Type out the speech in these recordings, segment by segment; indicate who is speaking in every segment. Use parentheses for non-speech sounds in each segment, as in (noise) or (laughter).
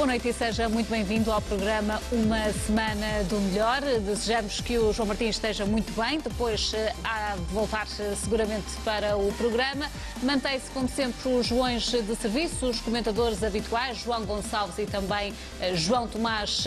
Speaker 1: Boa noite e seja muito bem-vindo ao programa Uma Semana do Melhor. Desejamos que o João Martins esteja muito bem, depois eh, há de voltar eh, seguramente para o programa. Mantém-se, como sempre, os Joões de serviço, os comentadores habituais, João Gonçalves e também eh, João Tomás,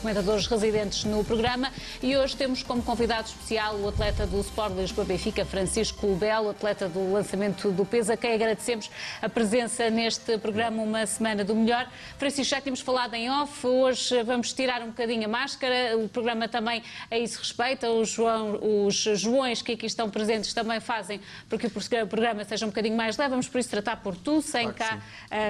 Speaker 1: comentadores residentes no programa. E hoje temos como convidado especial o atleta do Sport Lisboa Benfica, Francisco Belo, atleta do lançamento do peso, a quem agradecemos a presença neste programa Uma Semana do Melhor. Francisco, já tínhamos falado em off, hoje vamos tirar um bocadinho a máscara, o programa também a isso respeita, os, João, os Joões que aqui estão presentes também fazem porque o programa seja um bocadinho mais leve, vamos por isso tratar por tu, sem claro cá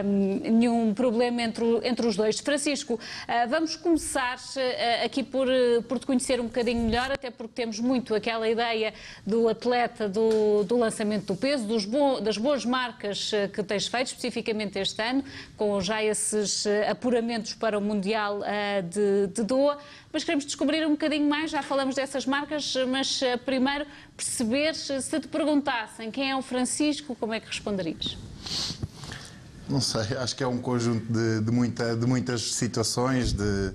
Speaker 1: um, nenhum problema entre, entre os dois. Francisco, uh, vamos começar uh, aqui por, uh, por te conhecer um bocadinho melhor, até porque temos muito aquela ideia do atleta do, do lançamento do peso, dos bo, das boas marcas que tens feito, especificamente este ano, com já esses apuramentos para o Mundial uh, de, de Doha, mas queremos descobrir um bocadinho mais, já falamos dessas marcas, mas uh, primeiro perceber se te perguntassem quem é o Francisco, como é que responderias?
Speaker 2: Não sei, acho que é um conjunto de, de, muita, de muitas situações, de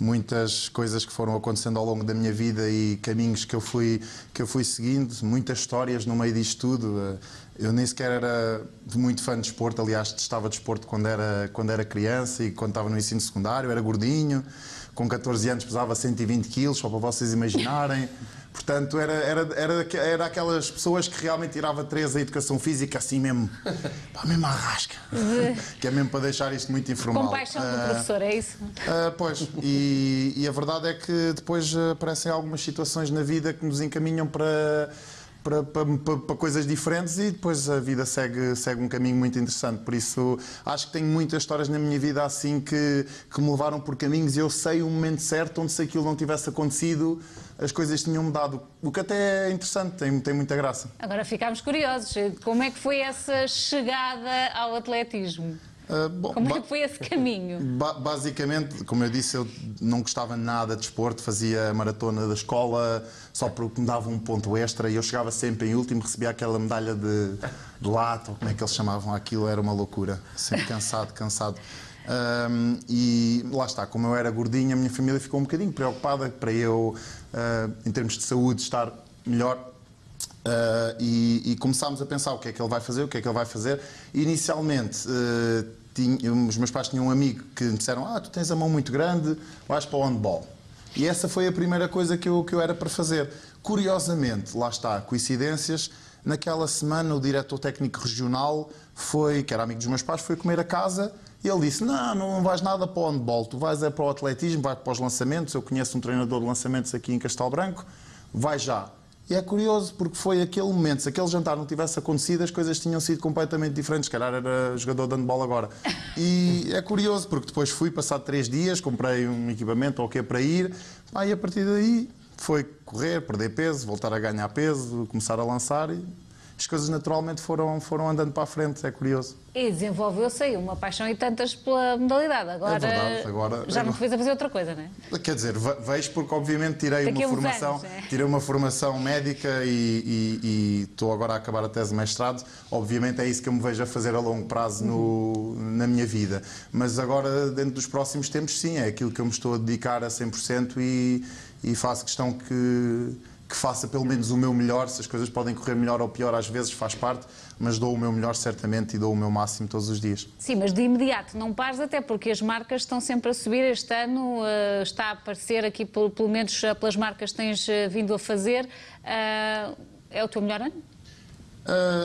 Speaker 2: muitas coisas que foram acontecendo ao longo da minha vida e caminhos que eu fui, que eu fui seguindo, muitas histórias no meio disto tudo. Eu nem sequer era muito fã de desporto, aliás, estava de desporto quando era, quando era criança e quando estava no ensino secundário, era gordinho, com 14 anos pesava 120 quilos, só para vocês imaginarem. (laughs) Portanto, era, era, era, era aquelas pessoas que realmente tirava três a educação física assim mesmo, (laughs) pá, mesmo à rasca. (laughs) que é mesmo para deixar isto muito informal.
Speaker 1: Com paixão do uh, professor, é isso?
Speaker 2: Uh, pois, e, e a verdade é que depois aparecem algumas situações na vida que nos encaminham para para, para, para, coisas diferentes e depois a vida segue, segue um caminho muito interessante. Por isso, acho que tenho muitas histórias na minha vida assim que, que me levaram por caminhos e eu sei o momento certo onde se aquilo não tivesse acontecido, as coisas tinham mudado. O que até é interessante, tem, tem muita graça.
Speaker 1: Agora ficámos curiosos. Como é que foi essa chegada ao atletismo? Uh, bom, como é que foi esse caminho? (laughs)
Speaker 2: Ba basicamente, como eu disse, eu não gostava nada de desporto, fazia a maratona da escola só porque me dava um ponto extra e eu chegava sempre em último, recebia aquela medalha de, de lata, ou como é que eles chamavam aquilo, era uma loucura. Sempre cansado, cansado. Um, e lá está, como eu era gordinho, a minha família ficou um bocadinho preocupada para eu, uh, em termos de saúde, estar melhor. Uh, e, e, começámos a pensar o que é que ele vai fazer, o que é que ele vai fazer. Inicialmente, uh, tinha, os meus pais tinham um amigo que me disseram: Ah, tu tens a mão muito grande, vais para o handball. E essa foi a primeira coisa que eu, que eu era para fazer. Curiosamente, lá está, coincidências, naquela semana o diretor técnico regional foi, que era amigo dos meus pais, foi comer a casa e ele disse: Não, não vais nada para o handball, tu vais é para o atletismo, vais para os lançamentos. Eu conheço um treinador de lançamentos aqui em Castelo Branco, vai já. E é curioso porque foi aquele momento, se aquele jantar não tivesse acontecido, as coisas tinham sido completamente diferentes. Se calhar era jogador de handball agora. E é curioso porque depois fui, passado três dias, comprei um equipamento ou okay, para ir, ah, e a partir daí foi correr, perder peso, voltar a ganhar peso, começar a lançar e as coisas naturalmente foram, foram andando para a frente, é curioso.
Speaker 1: E desenvolveu-se aí uma paixão e tantas pela modalidade. Agora, é
Speaker 2: verdade, agora
Speaker 1: já não te fez a fazer outra coisa, não
Speaker 2: é? Quer dizer, vejo porque obviamente tirei Daqui uma formação, anos, é? (laughs) tirei uma formação médica e, e, e, estou agora a acabar a tese de mestrado. Obviamente é isso que eu me vejo a fazer a longo prazo no, na minha vida. Mas agora, dentro dos próximos tempos, sim, é aquilo que eu me estou a dedicar a 100% e, e faço questão que que faça pelo menos o meu melhor. Se as coisas podem correr melhor ou pior, às vezes faz parte, mas dou o meu melhor certamente e dou o meu máximo todos os dias.
Speaker 1: Sim, mas de imediato não pares, até porque as marcas estão sempre a subir. Este ano uh, está a aparecer aqui, pelo, pelo menos uh, pelas marcas que tens uh, vindo a fazer. é o teu melhor ano?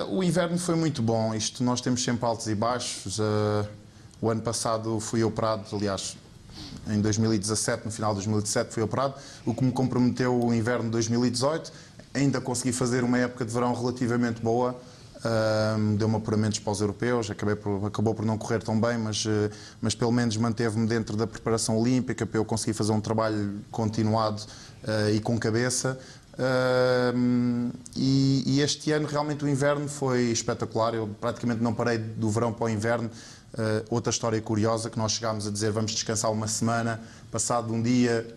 Speaker 2: o inverno foi muito bom. Isto nós temos sempre altos e baixos. o ano passado fui operado, aliás, em 2017, no final de 2017 fui operado, o que me comprometeu o inverno de 2018. Ainda consegui fazer uma época de verão relativamente boa, uh, deu-me apuramentos para os europeus, acabei por, acabou por não correr tão bem, mas, uh, mas pelo menos manteve-me dentro da preparação olímpica para eu conseguir fazer um trabalho continuado uh, e com cabeça. E, e, este ano realmente o inverno foi espetacular. Eu praticamente não parei do verão para o inverno. Uh, outra história curiosa que nós chegámos a dizer vamos descansar uma semana, passado um dia,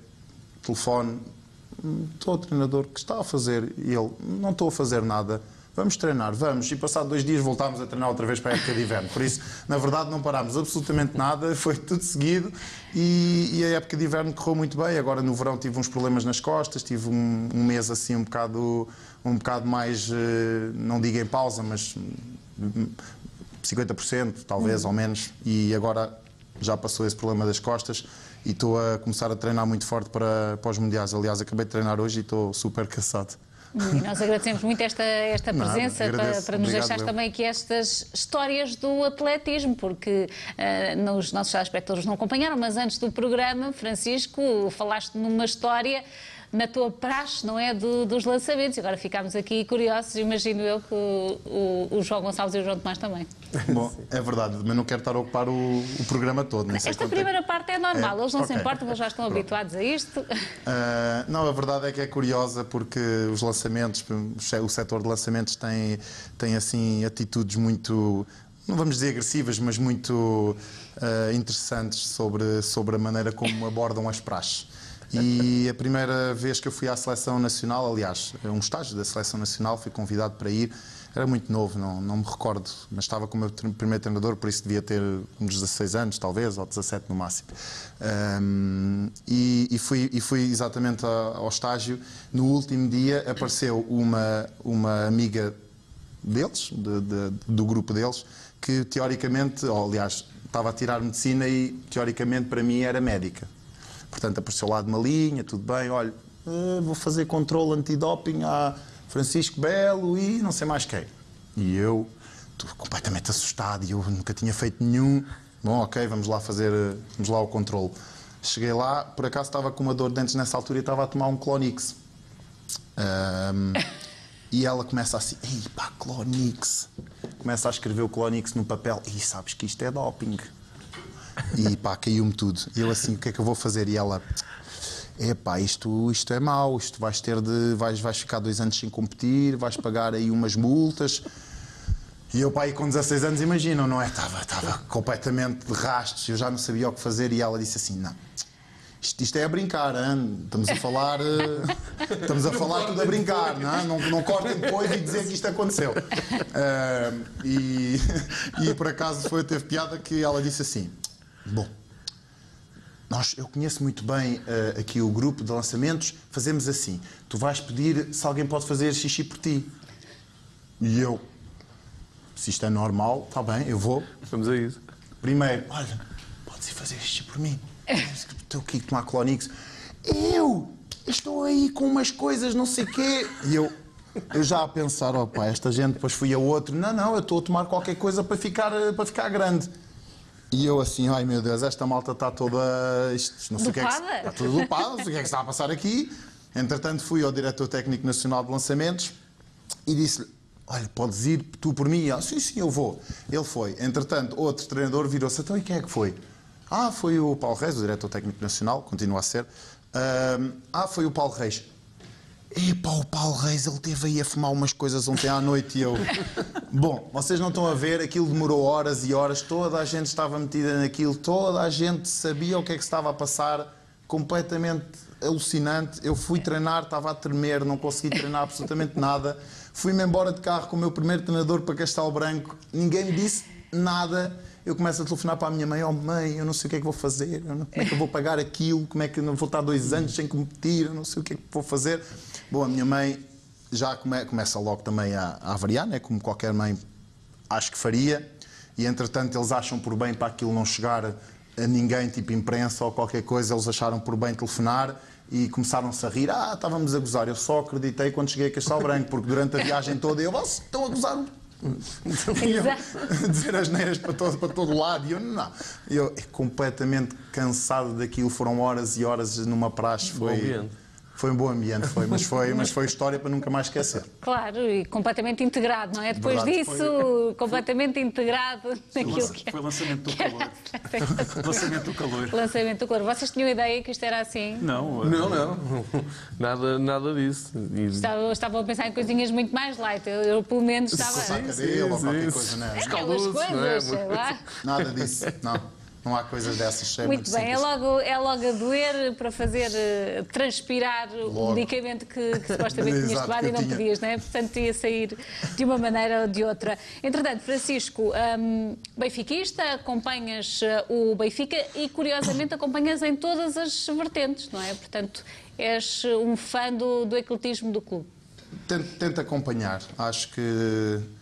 Speaker 2: telefone, estou o treinador que está a fazer e ele não estou a fazer nada, Vamos treinar, vamos. E passado dois dias voltámos a treinar outra vez para a época de inverno. Por isso, na verdade, não parámos absolutamente nada, (laughs) foi tudo seguido e, e a época de inverno correu muito bem. Agora no verão tive uns problemas nas costas, tive um, um mês assim um bocado, um bocado mais, eh, não digo em pausa, mas 50% talvez, ou menos. E agora já passou esse problema das costas e estou a começar a treinar muito forte para, para os mundiais. Aliás, acabei de treinar hoje e estou super cansado.
Speaker 1: E nós agradecemos muito esta, esta
Speaker 2: Nada,
Speaker 1: presença para,
Speaker 2: agradeço.
Speaker 1: para nos
Speaker 2: Obrigado,
Speaker 1: deixar também aqui estas histórias do atletismo, porque eh, nos nossos telespectadores não acompanharam, mas antes do programa, Francisco, falaste numa história na tua praxe, não é? Do- dos lançamentos. Agora ficámos aqui curiosos, imagino eu que o, o João Gonçalves e o João Tomás também.
Speaker 2: Bom, é verdade, mas não quero estar a ocupar o, o programa todo.
Speaker 1: Esta
Speaker 2: é
Speaker 1: primeira parte é normal,
Speaker 2: É?
Speaker 1: eles não se
Speaker 2: Ok.
Speaker 1: importam, eles já estão habituados a isto.
Speaker 2: Ah, não, a verdade é que é curiosa porque os lançamentos, o setor de lançamentos tem, tem assim atitudes muito, não vamos dizer agressivas, mas muito ah, interessantes sobre, sobre a maneira como abordam as praxes. E a primeira vez que eu fui à seleção nacional, aliás, é um estágio da seleção nacional, fui convidado para ir. Era muito novo, não, não me recordo, mas estava como meu tre- primeiro treinador, por isso devia ter uns 16 anos, talvez, ou 17 no máximo. Ahm, e, e fui, e fui exatamente ao estágio. No último dia apareceu uma, uma amiga deles, de- de- do grupo deles, que teoricamente, ou, aliás, estava a tirar medicina e teoricamente para mim era médica. Portanto, apareceu lá de uma linha, tudo bem, olha, eh, vou fazer controle antidoping a Francisco Belo e não sei mais quem. E eu, estou completamente assustado e eu nunca tinha feito nenhum. Bom, ok, vamos lá fazer, eh, vamos lá ao controle. Cheguei lá, por acaso estava com uma dor de dentes nessa altura e estava a tomar um Clonix. Ahm, (laughs) e ela começa assim, ei pá, Clonix. Começa a escrever o Clonix no papel. E sabes que isto é doping. E pá, caiu-me tudo. E eu assim, o que é que eu vou fazer? E ela, epá, isto, isto é mau, isto vais ter de. Vais, vais ficar dois anos sem competir, vais pagar aí umas multas. E eu, pá, aí com 16 anos, imaginam, não é? Estava, estava completamente de rastros, eu já não sabia o que fazer. E ela disse assim: não. Isto, isto é a brincar, hein? estamos a falar, eh, estamos a falar tudo a brincar, não, é? não, não cortem depois e dizer que isto aconteceu. Ah, e, (laughs) e por acaso foi teve piada que ela disse assim: bom, nós, eu conheço muito bem eh, aqui o grupo de lançamentos, fazemos assim: tu vais pedir se alguém pode fazer xixi por ti. E eu, se isto é normal, está bem, eu vou.
Speaker 3: Vamos a isso.
Speaker 2: Primeiro, olha, podes ir fazer xixi por mim. Estou aqui a tomar Clonix. Eu estou aí com umas coisas, não sei quê. E eu, eu já a pensar, opa, esta gente, depois fui a outro. Não, não, eu estou a tomar qualquer coisa para ficar, eh, para ficar grande. E eu assim, ai meu Deus, esta malta está toda. Isto, não sei o que é que? Está toda dopada, não sei o que é que está a passar aqui. Entretanto, fui ao diretor técnico nacional de lançamentos e disse-lhe: Olha, podes ir tu por mim? Ela, sim, sim, eu vou. Ele foi. Entretanto, outro treinador virou-se: Então, e quem é que foi? Ah, foi o Paulo Reis, o diretor técnico nacional, continua a ser. Ah, foi o Paulo Reis. Epá, o Paulo Reis, ele teve aí a fumar umas coisas ontem à noite e eu. (laughs) Bom, vocês não estão a ver, aquilo demorou horas e horas, toda a gente estava metida naquilo, toda a gente sabia o que é que se estava a passar, completamente alucinante. Eu fui treinar, estava a tremer, não consegui treinar absolutamente (laughs) nada. Fui-me embora de carro com o meu primeiro treinador para Castelo Branco, ninguém me disse nada. Eu começo a telefonar para a minha mãe: Oh, mãe, eu não sei o que é que vou fazer, como é que eu vou pagar aquilo, como é que eu vou estar dois anos sem competir, eu não sei o que é que vou fazer. Bom, a minha mãe já come- começa logo também a, a avariar, né? como qualquer mãe acho que faria, e entretanto eles acham por bem para aquilo não chegar a ninguém, tipo imprensa ou qualquer coisa, eles acharam por bem telefonar e começaram-se a rir. Ah, estávamos a gozar. Eu só acreditei quando cheguei a Castelo Branco, porque durante a viagem toda eu, vocês estão a gozar. (laughs) Dizer as neiras para todo, para todo lado. E eu, não. Eu completamente cansado daquilo. Foram horas e horas numa praxe. Foi. Foi um bom ambiente, foi, mas, foi, mas foi história para nunca mais esquecer.
Speaker 1: Claro, e completamente integrado, não é? Depois
Speaker 2: Verdade,
Speaker 1: disso, completamente integrado naquilo
Speaker 4: lança-
Speaker 1: que é.
Speaker 4: foi lançamento do
Speaker 1: que era
Speaker 4: calor. (laughs) Lançamento do calor.
Speaker 1: Lançamento do calor. Vocês tinham ideia que isto era assim?
Speaker 4: Não,
Speaker 3: Não, não. (laughs) Nada, nada disso. E-
Speaker 1: Estavam, estavam a pensar em coisinhas muito mais light. Eu, eu, pelo menos, estava.
Speaker 2: Coçar a cadela ou
Speaker 3: sim,
Speaker 2: qualquer
Speaker 3: sim.
Speaker 2: coisa, não é?
Speaker 1: Aquelas
Speaker 3: Caldoso, não é?
Speaker 1: coisas, sei lá.
Speaker 2: Nada disso, não. Não há coisas dessas. É
Speaker 1: muito, bem, é logo, é logo a doer para fazer uh, transpirar logo. o medicamento que, que supostamente (laughs) tinhas tomado e não tinha. podias, não é? Portanto, ia sair de uma maneira ou de outra. Entretanto, Francisco, um, benfiquista, acompanhas uh, o Benfica e, curiosamente, acompanhas em todas as vertentes, não é? Portanto, és um fã do, do ecletismo do clube.
Speaker 2: Tento, tento acompanhar. Acho que eh,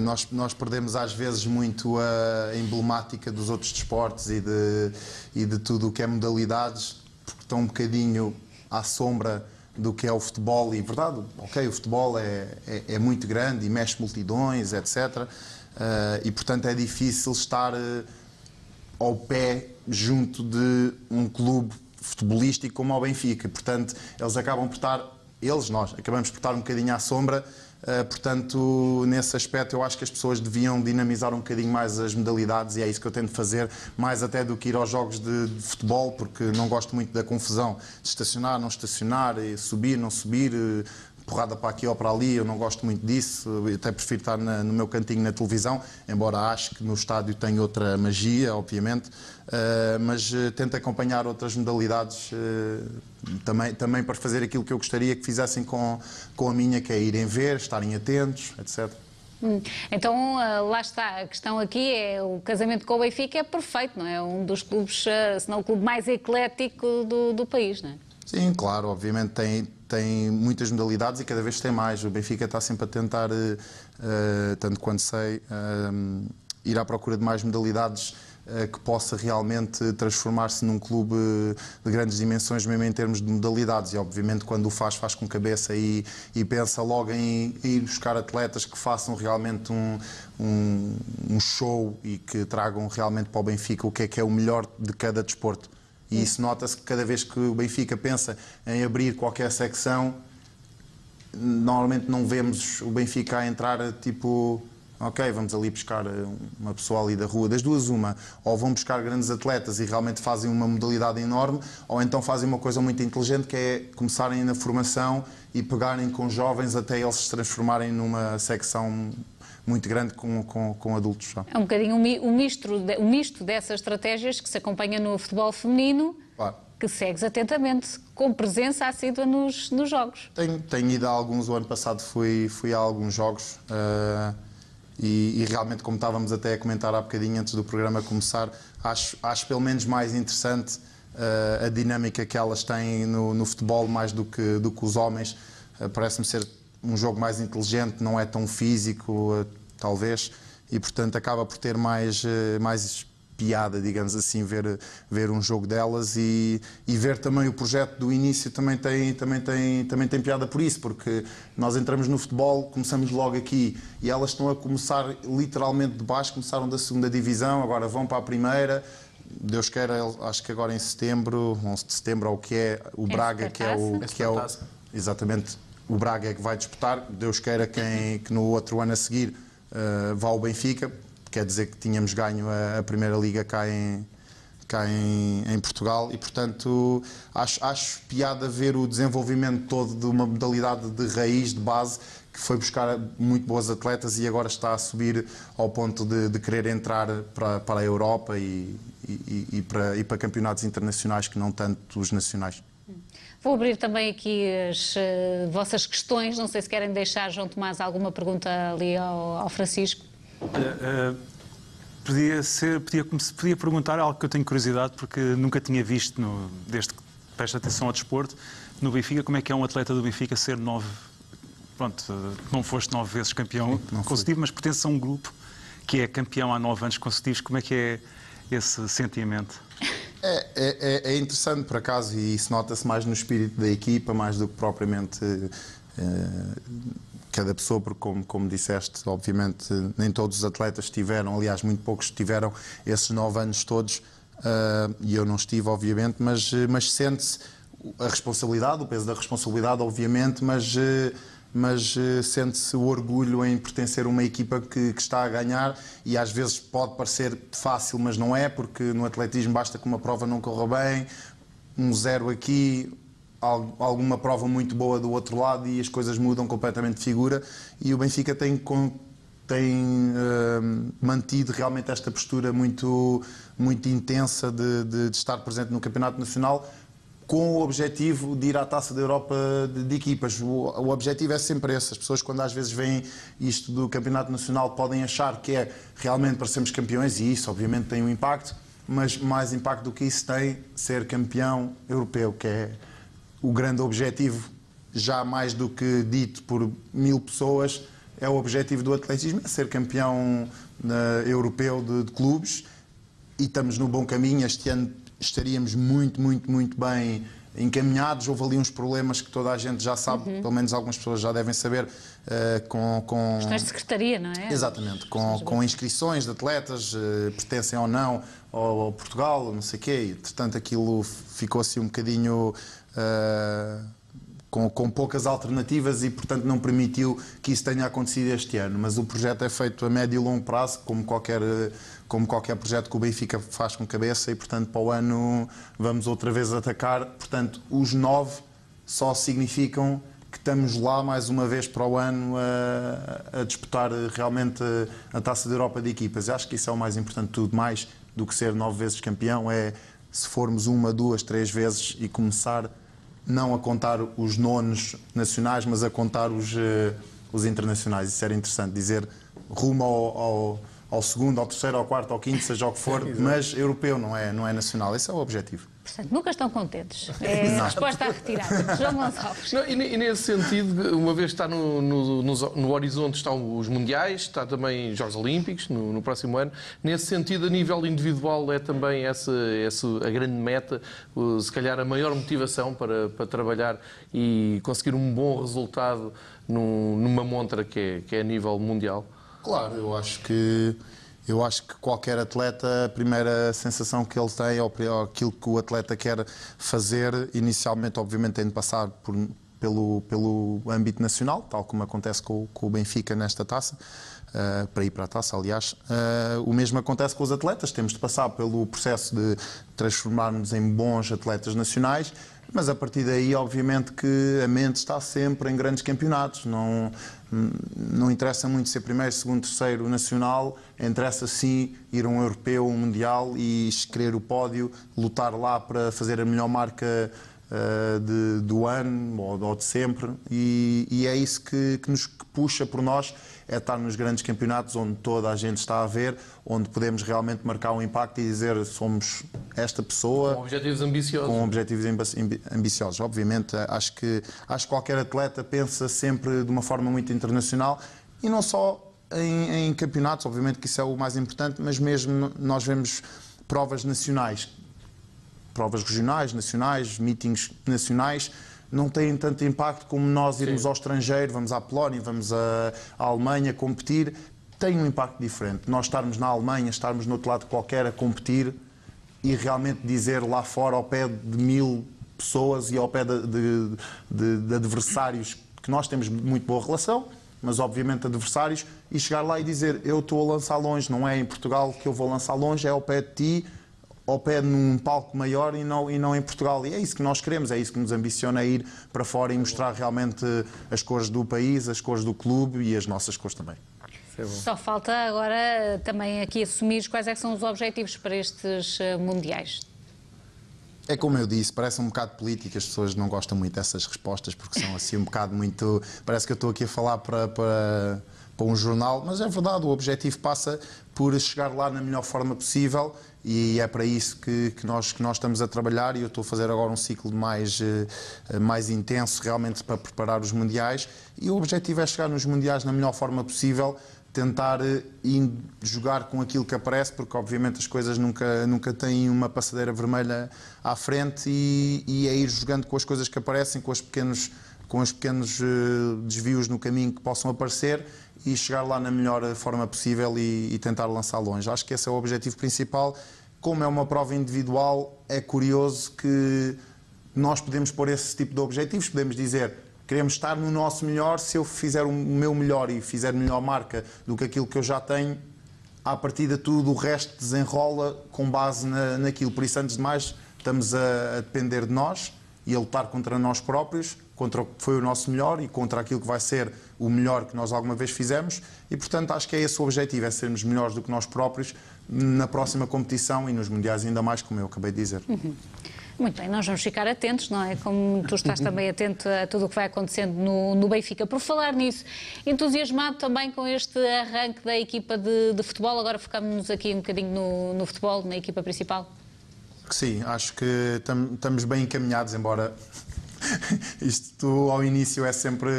Speaker 2: nós, nós, perdemos às vezes muito a emblemática dos outros desportos e de, e de tudo o que é modalidades, porque estão um bocadinho à sombra do que é o futebol. E verdade, ok, o futebol é, é, é muito grande e mexe multidões, etc. Eh, e portanto é difícil estar uh, ao pé junto de um clube futebolístico como o Benfica. Portanto, eles acabam por estar, eles, nós, acabamos por estar um bocadinho à sombra Uh, portanto, nesse aspecto, eu acho que as pessoas deviam dinamizar um bocadinho mais as modalidades e é isso que eu tento fazer, mais até do que ir aos jogos de, de futebol, porque não gosto muito da confusão de estacionar, não estacionar, subir, não subir, uh, porrada para aqui ou para ali, eu não gosto muito disso, eu até prefiro estar na, no meu cantinho na televisão, embora acho que no estádio tem outra magia, obviamente, uh, mas uh, tento acompanhar outras modalidades uh, também, também para fazer aquilo que eu gostaria que fizessem com, com a minha, que é irem ver, estarem atentos, etc.
Speaker 1: Hum. Então, lá está, a questão aqui é o casamento com o Benfica é perfeito, não é? Um dos clubes, se não o clube mais eclético do, do país, não é?
Speaker 2: Sim, claro, obviamente tem, tem muitas modalidades e cada vez tem mais. O Benfica está sempre a tentar, uh, tanto quanto sei, uh, ir à procura de mais modalidades que possa realmente transformar-se num clube de grandes dimensões, mesmo em termos de modalidades. E, obviamente, quando o faz, faz com cabeça e, e pensa logo em, em, ir buscar atletas que façam realmente um, um, um show e que tragam realmente para o Benfica o que é que é o melhor de cada desporto. E isso nota-se que cada vez que o Benfica pensa em abrir qualquer secção, normalmente não vemos o Benfica a entrar tipo ok, vamos ali buscar uma pessoa ali da rua, das duas uma, ou vão buscar grandes atletas e realmente fazem uma modalidade enorme, ou então fazem uma coisa muito inteligente que é começarem na formação e pegarem com jovens até eles se transformarem numa secção muito grande com, com, com adultos.
Speaker 1: É um bocadinho um misto, um misto dessas estratégias que se acompanha no futebol feminino. Claro. Que segues atentamente, com presença assídua nos, nos jogos.
Speaker 2: Tenho, tenho ido a alguns, o ano passado fui, fui a alguns jogos uh, e, e, realmente, como estávamos até a comentar há bocadinho antes do programa começar, acho, acho pelo menos mais interessante uh, a dinâmica que elas têm no, no, futebol mais do que, do que os homens. Uh, Parece-me ser um jogo mais inteligente, não é tão físico, talvez, e portanto acaba por ter mais, eh, mais piada, digamos assim, ver, ver um jogo delas e, e ver também o projeto do início também tem, também, tem, também tem piada por isso, porque nós entramos no futebol, começamos logo aqui e elas estão a começar literalmente de baixo, começaram da segunda divisão, agora vão para a primeira. Deus queira, acho que agora em setembro, 11 de setembro, ou o que é o Braga, que é o. Que é o exatamente, o Braga é que vai disputar. Deus queira quem, que no outro ano a seguir uh, vá ao Benfica, quer dizer que tínhamos ganho a, a Primeira Liga cá em, cá em, em, Portugal e, portanto, acho, acho piada ver o desenvolvimento todo de uma modalidade de raiz, de base, que foi buscar muito boas atletas e agora está a subir ao ponto de, de querer entrar para, para a Europa e, e, e, para, e para campeonatos internacionais que não tanto os nacionais.
Speaker 1: Vou abrir também aqui as uh, vossas questões. Não sei se querem deixar, João Tomás, alguma pergunta ali ao, ao Francisco.
Speaker 4: Uh, uh, podia, ser, podia, podia perguntar algo que eu tenho curiosidade, porque nunca tinha visto, no, desde que presta atenção ao desporto, no Benfica, como é que é um atleta do Benfica ser nove. Pronto, não foste nove vezes campeão não consecutivo, mas pertence a um grupo que é campeão há nove anos consecutivos. Como é que é esse sentimento? (laughs)
Speaker 2: É, é, é, é, interessante, por acaso, e isso nota-se mais no espírito da equipa, mais do que propriamente eh, cada pessoa, porque, como, como disseste, obviamente nem todos os atletas tiveram, aliás, muito poucos tiveram esses nove anos todos, uh, e eu não estive, obviamente, mas, mas sente-se a responsabilidade, o peso da responsabilidade, obviamente, mas. Mas uh, sente-se o orgulho em pertencer a uma equipa que, que, está a ganhar e às vezes pode parecer fácil, mas não é, porque no atletismo basta que uma prova não corra bem, um zero aqui, alguma prova muito boa do outro lado e as coisas mudam completamente de figura e o Benfica tem tem eh, mantido realmente esta postura muito, muito intensa de, de, de estar presente no Campeonato Nacional com o objetivo de ir à Taça da Europa de, de equipas. O, o, objetivo é sempre esse. As pessoas, quando às vezes veem isto do Campeonato Nacional, podem achar que é realmente para sermos campeões, e isso obviamente tem um impacto, mas mais impacto do que isso tem ser campeão europeu, que é o grande objetivo, já mais do que dito por mil pessoas, é o objetivo do atletismo, é ser campeão uh, europeu de, de clubes e estamos no bom caminho. Este ano estaríamos muito, muito, muito bem encaminhados. Houve ali uns problemas que toda a gente já sabe, uhum. pelo menos algumas pessoas já devem saber, uh, com, com.
Speaker 1: Questões de secretaria, não é?
Speaker 2: Exatamente, com, com inscrições de atletas, uh, pertencem ou não ao, ao, Portugal, não sei o quê, e, portanto aquilo ficou assim um bocadinho. Uh, com, com, poucas alternativas e, portanto, não permitiu que isso tenha acontecido este ano. Mas o projeto é feito a médio e longo prazo, como qualquer, como qualquer projeto que o Benfica faz com cabeça, e, portanto, para o ano vamos outra vez atacar. Portanto, os nove só significam que estamos lá mais uma vez para o ano a, a disputar realmente a Taça da Europa de equipas. Eu acho que isso é o mais importante tudo, mais do que ser nove vezes campeão, é se formos uma, duas, três vezes e começar não a contar os nonos nacionais, mas a contar os, uh, os internacionais. Isso era interessante, dizer rumo ao, ao, ao, segundo, ao terceiro, ao quarto, ao quinto, seja o que for, (laughs) mas europeu, não é, não é nacional. Esse é o objetivo.
Speaker 1: Portanto, nunca estão contentes. (laughs) É a resposta a retirar. (laughs) João Gonçalves.
Speaker 3: Não, e, e, nesse sentido, uma vez está no, no, no, no, horizonte estão os Mundiais, está também os Jogos Olímpicos no, no, próximo ano. Nesse sentido, a nível individual, é também essa, essa a grande meta, se calhar a maior motivação para, para trabalhar e conseguir um bom resultado numa montra que é, que é a nível mundial?
Speaker 2: Claro, eu acho que eu acho que qualquer atleta, a primeira sensação que ele tem, ou aquilo que o atleta quer fazer, inicialmente, obviamente, tem de passar por, pelo, pelo âmbito nacional, tal como acontece com, com o Benfica nesta taça. Uh, para ir para a taça, aliás. Uh, o mesmo acontece com os atletas, temos de passar pelo processo de transformar-nos em bons atletas nacionais mas a partir daí, obviamente, que a mente está sempre em grandes campeonatos. Não, não interessa muito ser primeiro, segundo, terceiro nacional, interessa sim ir a um europeu, um mundial e querer o pódio, lutar lá para fazer a melhor marca uh, de, do ano ou, ou de sempre. E, e, é isso que, que nos puxa por nós é estar nos grandes campeonatos onde toda a gente está a ver, onde podemos realmente marcar um impacto e dizer somos esta pessoa.
Speaker 3: Com objetivos ambiciosos.
Speaker 2: Com objetivos ambiciosos. Obviamente, acho que, acho que qualquer atleta pensa sempre de uma forma muito internacional e não só em, em campeonatos, obviamente que isso é o mais importante, mas mesmo nós vemos provas nacionais, provas regionais, nacionais, meetings nacionais não têm tanto impacto como nós irmos Sim. ao estrangeiro, vamos à Polónia, vamos à, à Alemanha competir, tem um impacto diferente. Nós estarmos na Alemanha, estarmos no outro lado qualquer a competir e realmente dizer lá fora ao pé de mil pessoas e ao pé de, de, de, de adversários que nós temos muito boa relação, mas obviamente adversários, e chegar lá e dizer eu estou a lançar longe, não é em Portugal que eu vou lançar longe, é ao pé de ti ao pé num palco maior e não, e não em Portugal. E é isso que nós queremos, é isso que nos ambiciona ir para fora e mostrar realmente as cores do país, as cores do clube e as nossas cores também.
Speaker 1: É Só falta agora também aqui assumir quais é são os objetivos para estes eh, mundiais.
Speaker 2: É como eu disse, parece um bocado político, as pessoas não gostam muito dessas respostas porque são assim um bocado muito. Parece que eu estou aqui a falar para, para, para um jornal, mas é verdade, o objetivo passa por chegar lá na melhor forma possível e é para isso que, que, nós, que nós estamos a trabalhar e eu estou a fazer agora um ciclo mais, eh, mais intenso realmente para preparar os Mundiais e o objetivo é chegar nos Mundiais na melhor forma possível, tentar eh, jogar com aquilo que aparece, porque obviamente as coisas nunca, nunca têm uma passadeira vermelha à frente e, e é ir jogando com as coisas que aparecem, com os pequenos, com os pequenos eh, desvios no caminho que possam aparecer e chegar lá na melhor forma possível e, e, tentar lançar longe. Acho que esse é o objetivo principal. Como é uma prova individual, é curioso que nós podemos pôr esse tipo de objetivos, podemos dizer queremos estar no nosso melhor, se eu fizer o meu melhor e fizer melhor marca do que aquilo que eu já tenho, à partida tudo o resto desenrola com base na, naquilo. Por isso, antes de mais, estamos a, a depender de nós e a lutar contra nós próprios, contra o que foi o nosso melhor e contra aquilo que vai ser o melhor que nós alguma vez fizemos. E, portanto, acho que é esse o objetivo, é sermos melhores do que nós próprios na próxima competição e nos Mundiais ainda mais, como eu acabei de dizer.
Speaker 1: Uhum. Muito bem, nós vamos ficar atentos, não é? Como tu estás também atento a tudo o que vai acontecendo no, no Benfica. Por falar nisso, entusiasmado também com este arranque da equipa de, de futebol, agora focamos-nos aqui um bocadinho no, no futebol, na equipa principal.
Speaker 2: Sim, acho que estamos bem encaminhados, embora (laughs) isto ao início é sempre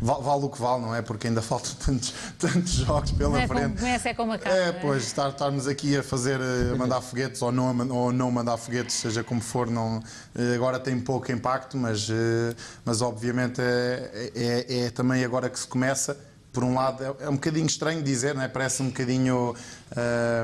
Speaker 2: vale, o que vale, não é? Porque ainda (laughs) faltam tantos, tantos jogos pela
Speaker 1: é
Speaker 2: frente.
Speaker 1: Começa é como acaba.
Speaker 2: É, é, pois, estar, estarmos aqui a fazer, a mandar foguetes ou não, ou não mandar foguetes, seja como for, não, eh, agora tem pouco impacto, mas, eh, mas obviamente é, é, é também agora que se começa por um lado, é, é um bocadinho estranho dizer, não é? parece um bocadinho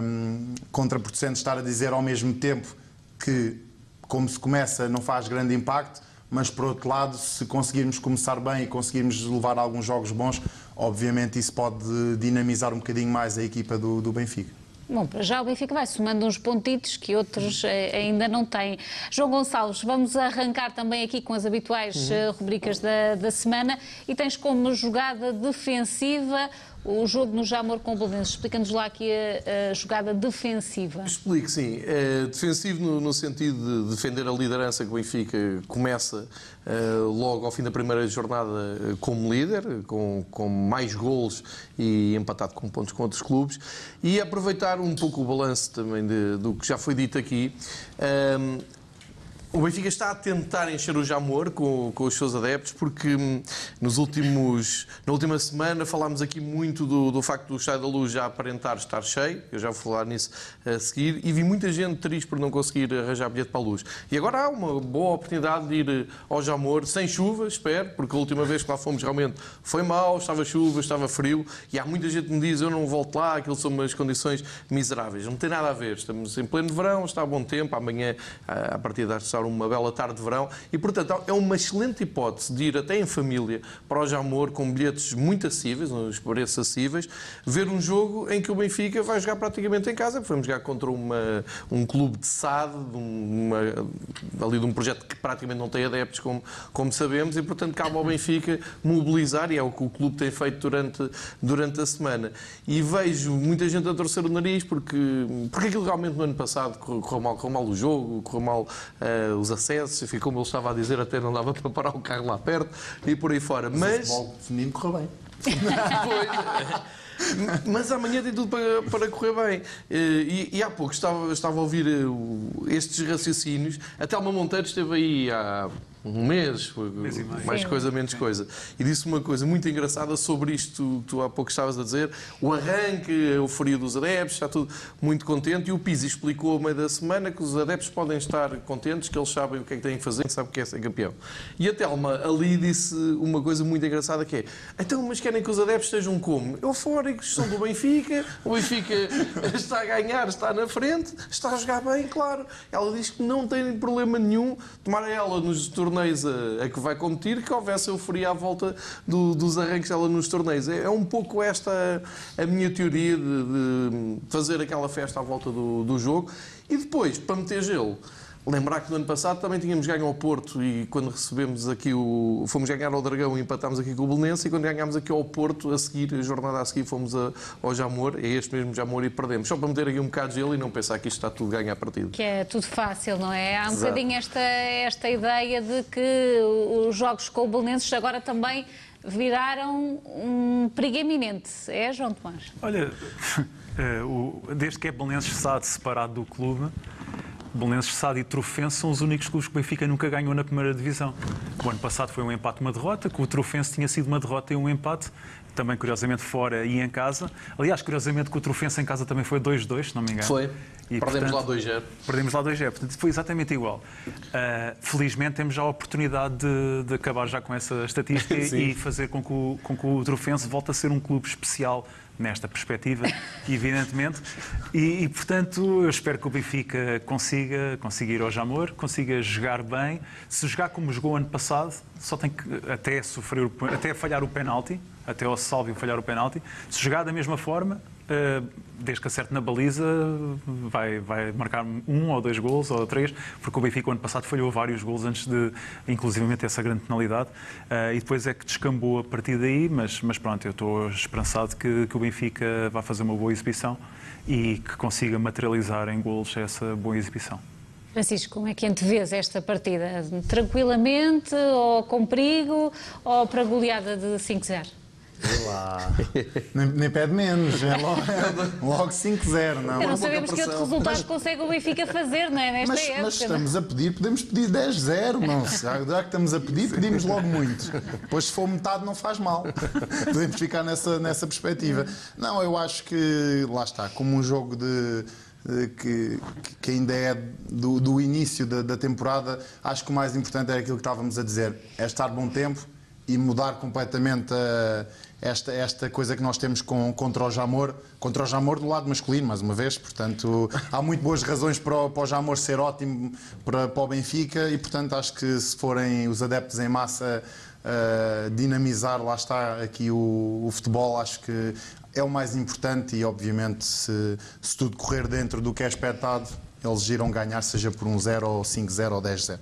Speaker 2: hum, contraproducente estar a dizer ao mesmo tempo que, como se começa, não faz grande impacto, mas por outro lado, se conseguirmos começar bem e conseguirmos levar alguns jogos bons, obviamente isso pode dinamizar um bocadinho mais a equipa do, do Benfica.
Speaker 1: Bom, para já o Benfica vai somando uns pontitos que outros eh, ainda não têm. João Gonçalves, vamos arrancar também aqui com as habituais uhum. Eh, rubricas da, da semana e tens como jogada defensiva o jogo no Jamor com o Belenenses. Explica-nos lá aqui a, a, jogada defensiva.
Speaker 3: Explico, sim. É defensivo no, no, sentido de defender a liderança que o Benfica começa uh, logo ao fim da primeira jornada uh, como líder, com, com mais golos e empatado com pontos com outros clubes, e aproveitar um pouco o balanço também de, do que já foi dito aqui. Uh, o Benfica está a tentar encher o Jamor com, com os seus adeptos, porque hum, nos últimos, na última semana falámos aqui muito do, do facto do Estádio da Luz já aparentar estar cheio, eu já vou falar nisso a seguir, e vi muita gente triste por não conseguir arranjar bilhete para a luz. E agora há uma boa oportunidade de ir ao Jamor sem chuva, espero, porque a última vez que lá fomos realmente foi mal, estava chuva, estava frio, e há muita gente que me diz eu não volto lá, aquilo são umas condições miseráveis. Não tem nada a ver, estamos em pleno verão, está a bom tempo, amanhã a partir das uma bela tarde de verão e, portanto, é uma excelente hipótese de ir até em família para o Jamor com bilhetes muito acessíveis, uns preços acessíveis, ver um jogo em que o Benfica vai jogar praticamente em casa, porque vamos jogar contra uma, um clube de SAD, de uma, ali de um projeto que praticamente não tem adeptos, como, como sabemos, e, portanto, cabe ao Benfica mobilizar, e é o que o clube tem feito durante, durante a semana. E vejo muita gente a torcer o nariz, porque, porque aquilo realmente no ano passado correu mal, correu mal o jogo, correu mal uh, os acessos, e como ele estava a dizer, até não dava (laughs) para parar o carro lá perto e por aí fora.
Speaker 2: Mas. O feminino correu bem. (laughs)
Speaker 3: Mas amanhã tem tudo para, para correr bem. E, e há pouco estava, estava a ouvir eh, estes raciocínios. Até uma Monteiro esteve aí há um mês, mais Sim. coisa, menos coisa. E disse uma coisa muito engraçada sobre isto que tu há pouco estavas a dizer, o arranque, a euforia dos adeptos, está tudo muito contente. E o Pizzi explicou ao meio da semana que os adeptos podem estar contentes, que eles sabem o que é que têm que fazer, sabem o que é ser campeão. E a Telma ali disse uma coisa muito engraçada que é, então, mas querem que os adeptos estejam como? Eufóricos, são do Benfica, o Benfica (laughs) está a ganhar, está na frente, está a jogar bem, claro. Ela diz que não tem problema nenhum tomar ela nos torneios torneios a, a, que vai competir, que houvesse euforia à volta do, dos arranques dela nos torneios. É, é, um pouco esta a minha teoria de, de fazer aquela festa à volta do, do jogo. E depois, para meter gelo, Lembrar que no ano passado também tínhamos ganho ao Porto e quando recebemos aqui o. fomos ganhar ao Dragão e empatámos aqui com o Belenense e quando ganhámos aqui ao Porto, a seguir, a jornada a seguir, fomos a, ao Jamor, é este mesmo Jamor e perdemos. Só para meter aqui um bocado de gelo e não pensar que isto está tudo ganho a partido.
Speaker 1: Que é tudo fácil, não é? Há um Exato. bocadinho esta, esta ideia de que os jogos com o Belenenses agora também viraram um perigo iminente. É, João Tomás?
Speaker 4: Olha, (laughs) eh, desde que é Belenenses está separado do clube Belenenses, Sado e Trofense são os únicos clubes que o Benfica nunca ganhou na primeira divisão. O ano passado foi um empate e uma derrota, que o Trofense tinha sido uma derrota e um empate, também curiosamente fora e em casa. Aliás, curiosamente que o Trofense em casa também foi 2-2, se não me engano.
Speaker 3: Foi. E, perdemos portanto, lá 2-0.
Speaker 4: Perdemos lá 2-0, portanto foi exatamente igual. Uh, felizmente temos já a oportunidade de, de acabar já com essa estatística (laughs) e fazer com que, o, com que o Trofense volte a ser um clube especial nesta perspectiva, (laughs) evidentemente. E, e, portanto, eu espero que o Benfica consiga, consiga ir ao Jamor, consiga jogar bem. Se jogar como jogou ano passado, só tem que até sofrer, até falhar o penalti, até ao Salvio falhar o penalti. Se jogar da mesma forma, eh, desde que acerte na baliza, vai, vai marcar um ou dois gols ou três, porque o Benfica, o ano passado, falhou vários gols antes de, inclusivamente, essa grande penalidade. Uh, e depois é que descambou a partir daí, mas, mas pronto, eu estou esperançado que, que o Benfica vá fazer uma boa exibição e que consiga materializar em gols essa boa exibição.
Speaker 1: Francisco, como é que antevês esta partida? Tranquilamente, ou com perigo, ou para goleada de 5-0?
Speaker 2: Sei lá. (laughs) nem, nem pede menos, é logo, (laughs) logo 5-0, não.
Speaker 1: não sabemos que outro resultado mas, consegue o Benfica fazer, não é? Nesta
Speaker 2: mas,
Speaker 1: época.
Speaker 2: Mas estamos a pedir, podemos pedir 10-0, não. Já que estamos a pedir, pedimos logo muito. Depois, se for metade, não faz mal. (laughs) Podemos ficar nessa, nessa perspectiva. Não, eu acho que, lá está, como um jogo de que, que, ainda é do, do início da, da, temporada, acho que o mais importante é aquilo que estávamos a dizer: é estar bom tempo e mudar completamente a, esta, esta coisa que nós temos com, contra o Jamor, contra o Jamor do lado masculino, mais uma vez. Portanto, há muito boas razões para o, para o Jamor ser ótimo para, para o Benfica e, portanto, acho que se forem os adeptos em massa uh, dinamizar, lá está aqui o, o, futebol, acho que é o mais importante e, obviamente, se, se tudo correr dentro do que é expectado, eles irão ganhar, seja por um 0 ou 5-0 ou 10-0.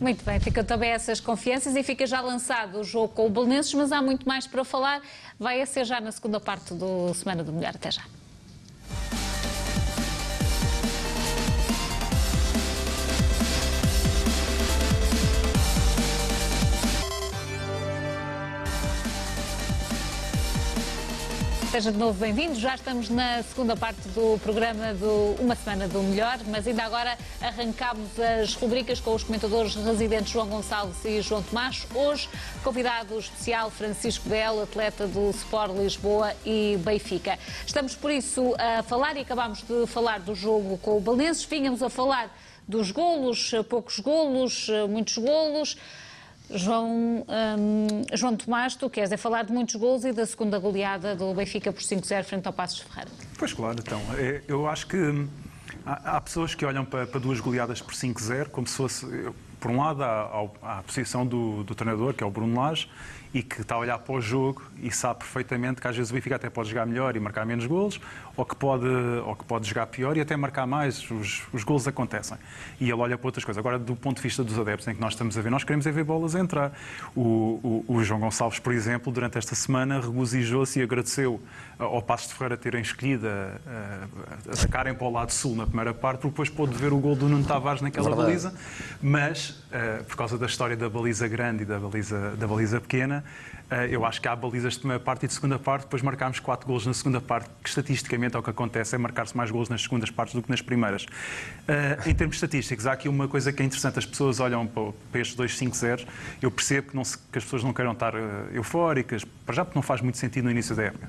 Speaker 1: Muito bem, ficam também essas confianças e fica já lançado o jogo com o Belenenses, mas há muito mais para falar. Vai ser já na segunda parte do Semana do Mulher. Até já. Seja de novo bem-vindo. Já estamos na segunda parte do programa do Uma Semana do Melhor, mas ainda agora arrancámos as rubricas com os comentadores residentes João Gonçalves e João Tomás. Hoje, convidado especial Francisco Belo, atleta do Sport Lisboa e Benfica. Estamos, por isso, a falar e acabámos de falar do jogo com o Balenços. Vínhamos a falar dos golos, poucos golos, muitos golos. João, um, João Tomás, tu queres é falar de muitos gols e da segunda goleada do Benfica por 5-0 frente ao Passos Ferreira.
Speaker 4: Pois claro, então, é, eu acho que hum, há, há pessoas que olham para, para duas goleadas por 5-0 como se fosse, por um lado, há, há a posição do, do treinador, que é o Bruno Lage, e que está a olhar para o jogo e sabe perfeitamente que às vezes o Benfica até pode jogar melhor e marcar menos golos, ou que pode, ou que pode jogar pior e até marcar mais. Os, os golos acontecem. E ele olha para outras coisas. Agora, do ponto de vista dos adeptos, em que nós estamos a ver, nós queremos é ver bolas entrar. O, o, o João Gonçalves, por exemplo, durante esta semana regozijou-se e agradeceu ao Passos de Ferreira terem escolhido a, a, atacarem para o lado sul na primeira parte, porque depois pôde ver o gol do Nuno Tavares naquela Verdade. baliza, mas uh, por causa da história da baliza grande e da baliza, da baliza pequena, eu acho que há balizas de primeira parte e de segunda parte, depois marcarmos quatro golos na segunda parte, que estatisticamente é o que acontece, é marcar-se mais golos nas segundas partes do que nas primeiras. Uh, em termos estatísticos, há aqui uma coisa que é interessante, as pessoas olham para, estes 2 5 0 eu percebo que, não se, que, as pessoas não queiram estar eufóricas, para já porque não faz muito sentido no início da época.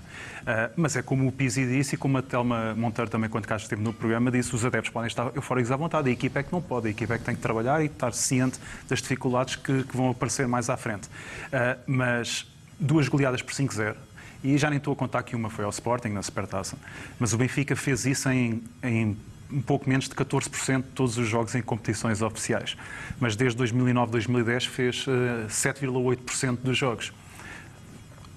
Speaker 4: mas é como o Pizzi disse e como a Telma Monteiro também, quando cá esteve no programa, disse, os adeptos podem estar eufóricos à vontade, a equipa é que não pode, a equipa é que tem que trabalhar e estar ciente das dificuldades que, que vão aparecer mais à frente. Mas duas goleadas por 5-0, e já nem estou a contar que uma foi ao Sporting, na Supertaça, mas o Benfica fez isso em, em um pouco menos de 14% de todos os jogos em competições oficiais. Mas desde 2009, 2010 fez uh, ah, 7,8% dos jogos.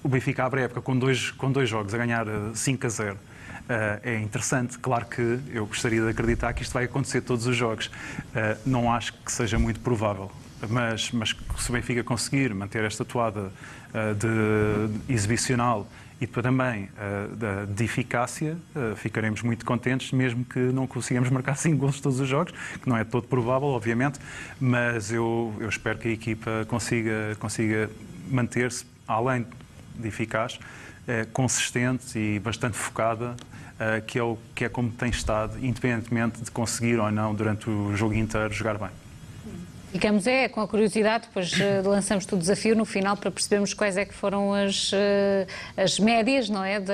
Speaker 4: O Benfica abre a época com dois, com dois jogos, a ganhar uh, 5 a 0. Uh, é interessante. Claro que eu gostaria de acreditar que isto vai acontecer todos os jogos. Uh, não acho que seja muito provável. Mas, mas se o Benfica conseguir manter esta toada uh, de, exibicional e também de, de, eficácia, ficaremos muito contentes, mesmo que não consigamos marcar (laughs) 5 gols todos os jogos, que não é todo provável, obviamente, mas eu, eu espero que a equipa consiga, consiga manter-se, além de eficaz, consistente e bastante focada que, é o, que é como tem estado, independentemente de conseguir ou não, durante o jogo inteiro, jogar bem.
Speaker 1: Ficamos é com a curiosidade, depois uh, lançamos-te o desafio no final para percebermos quais é que foram as, uh, as médias, não é? De,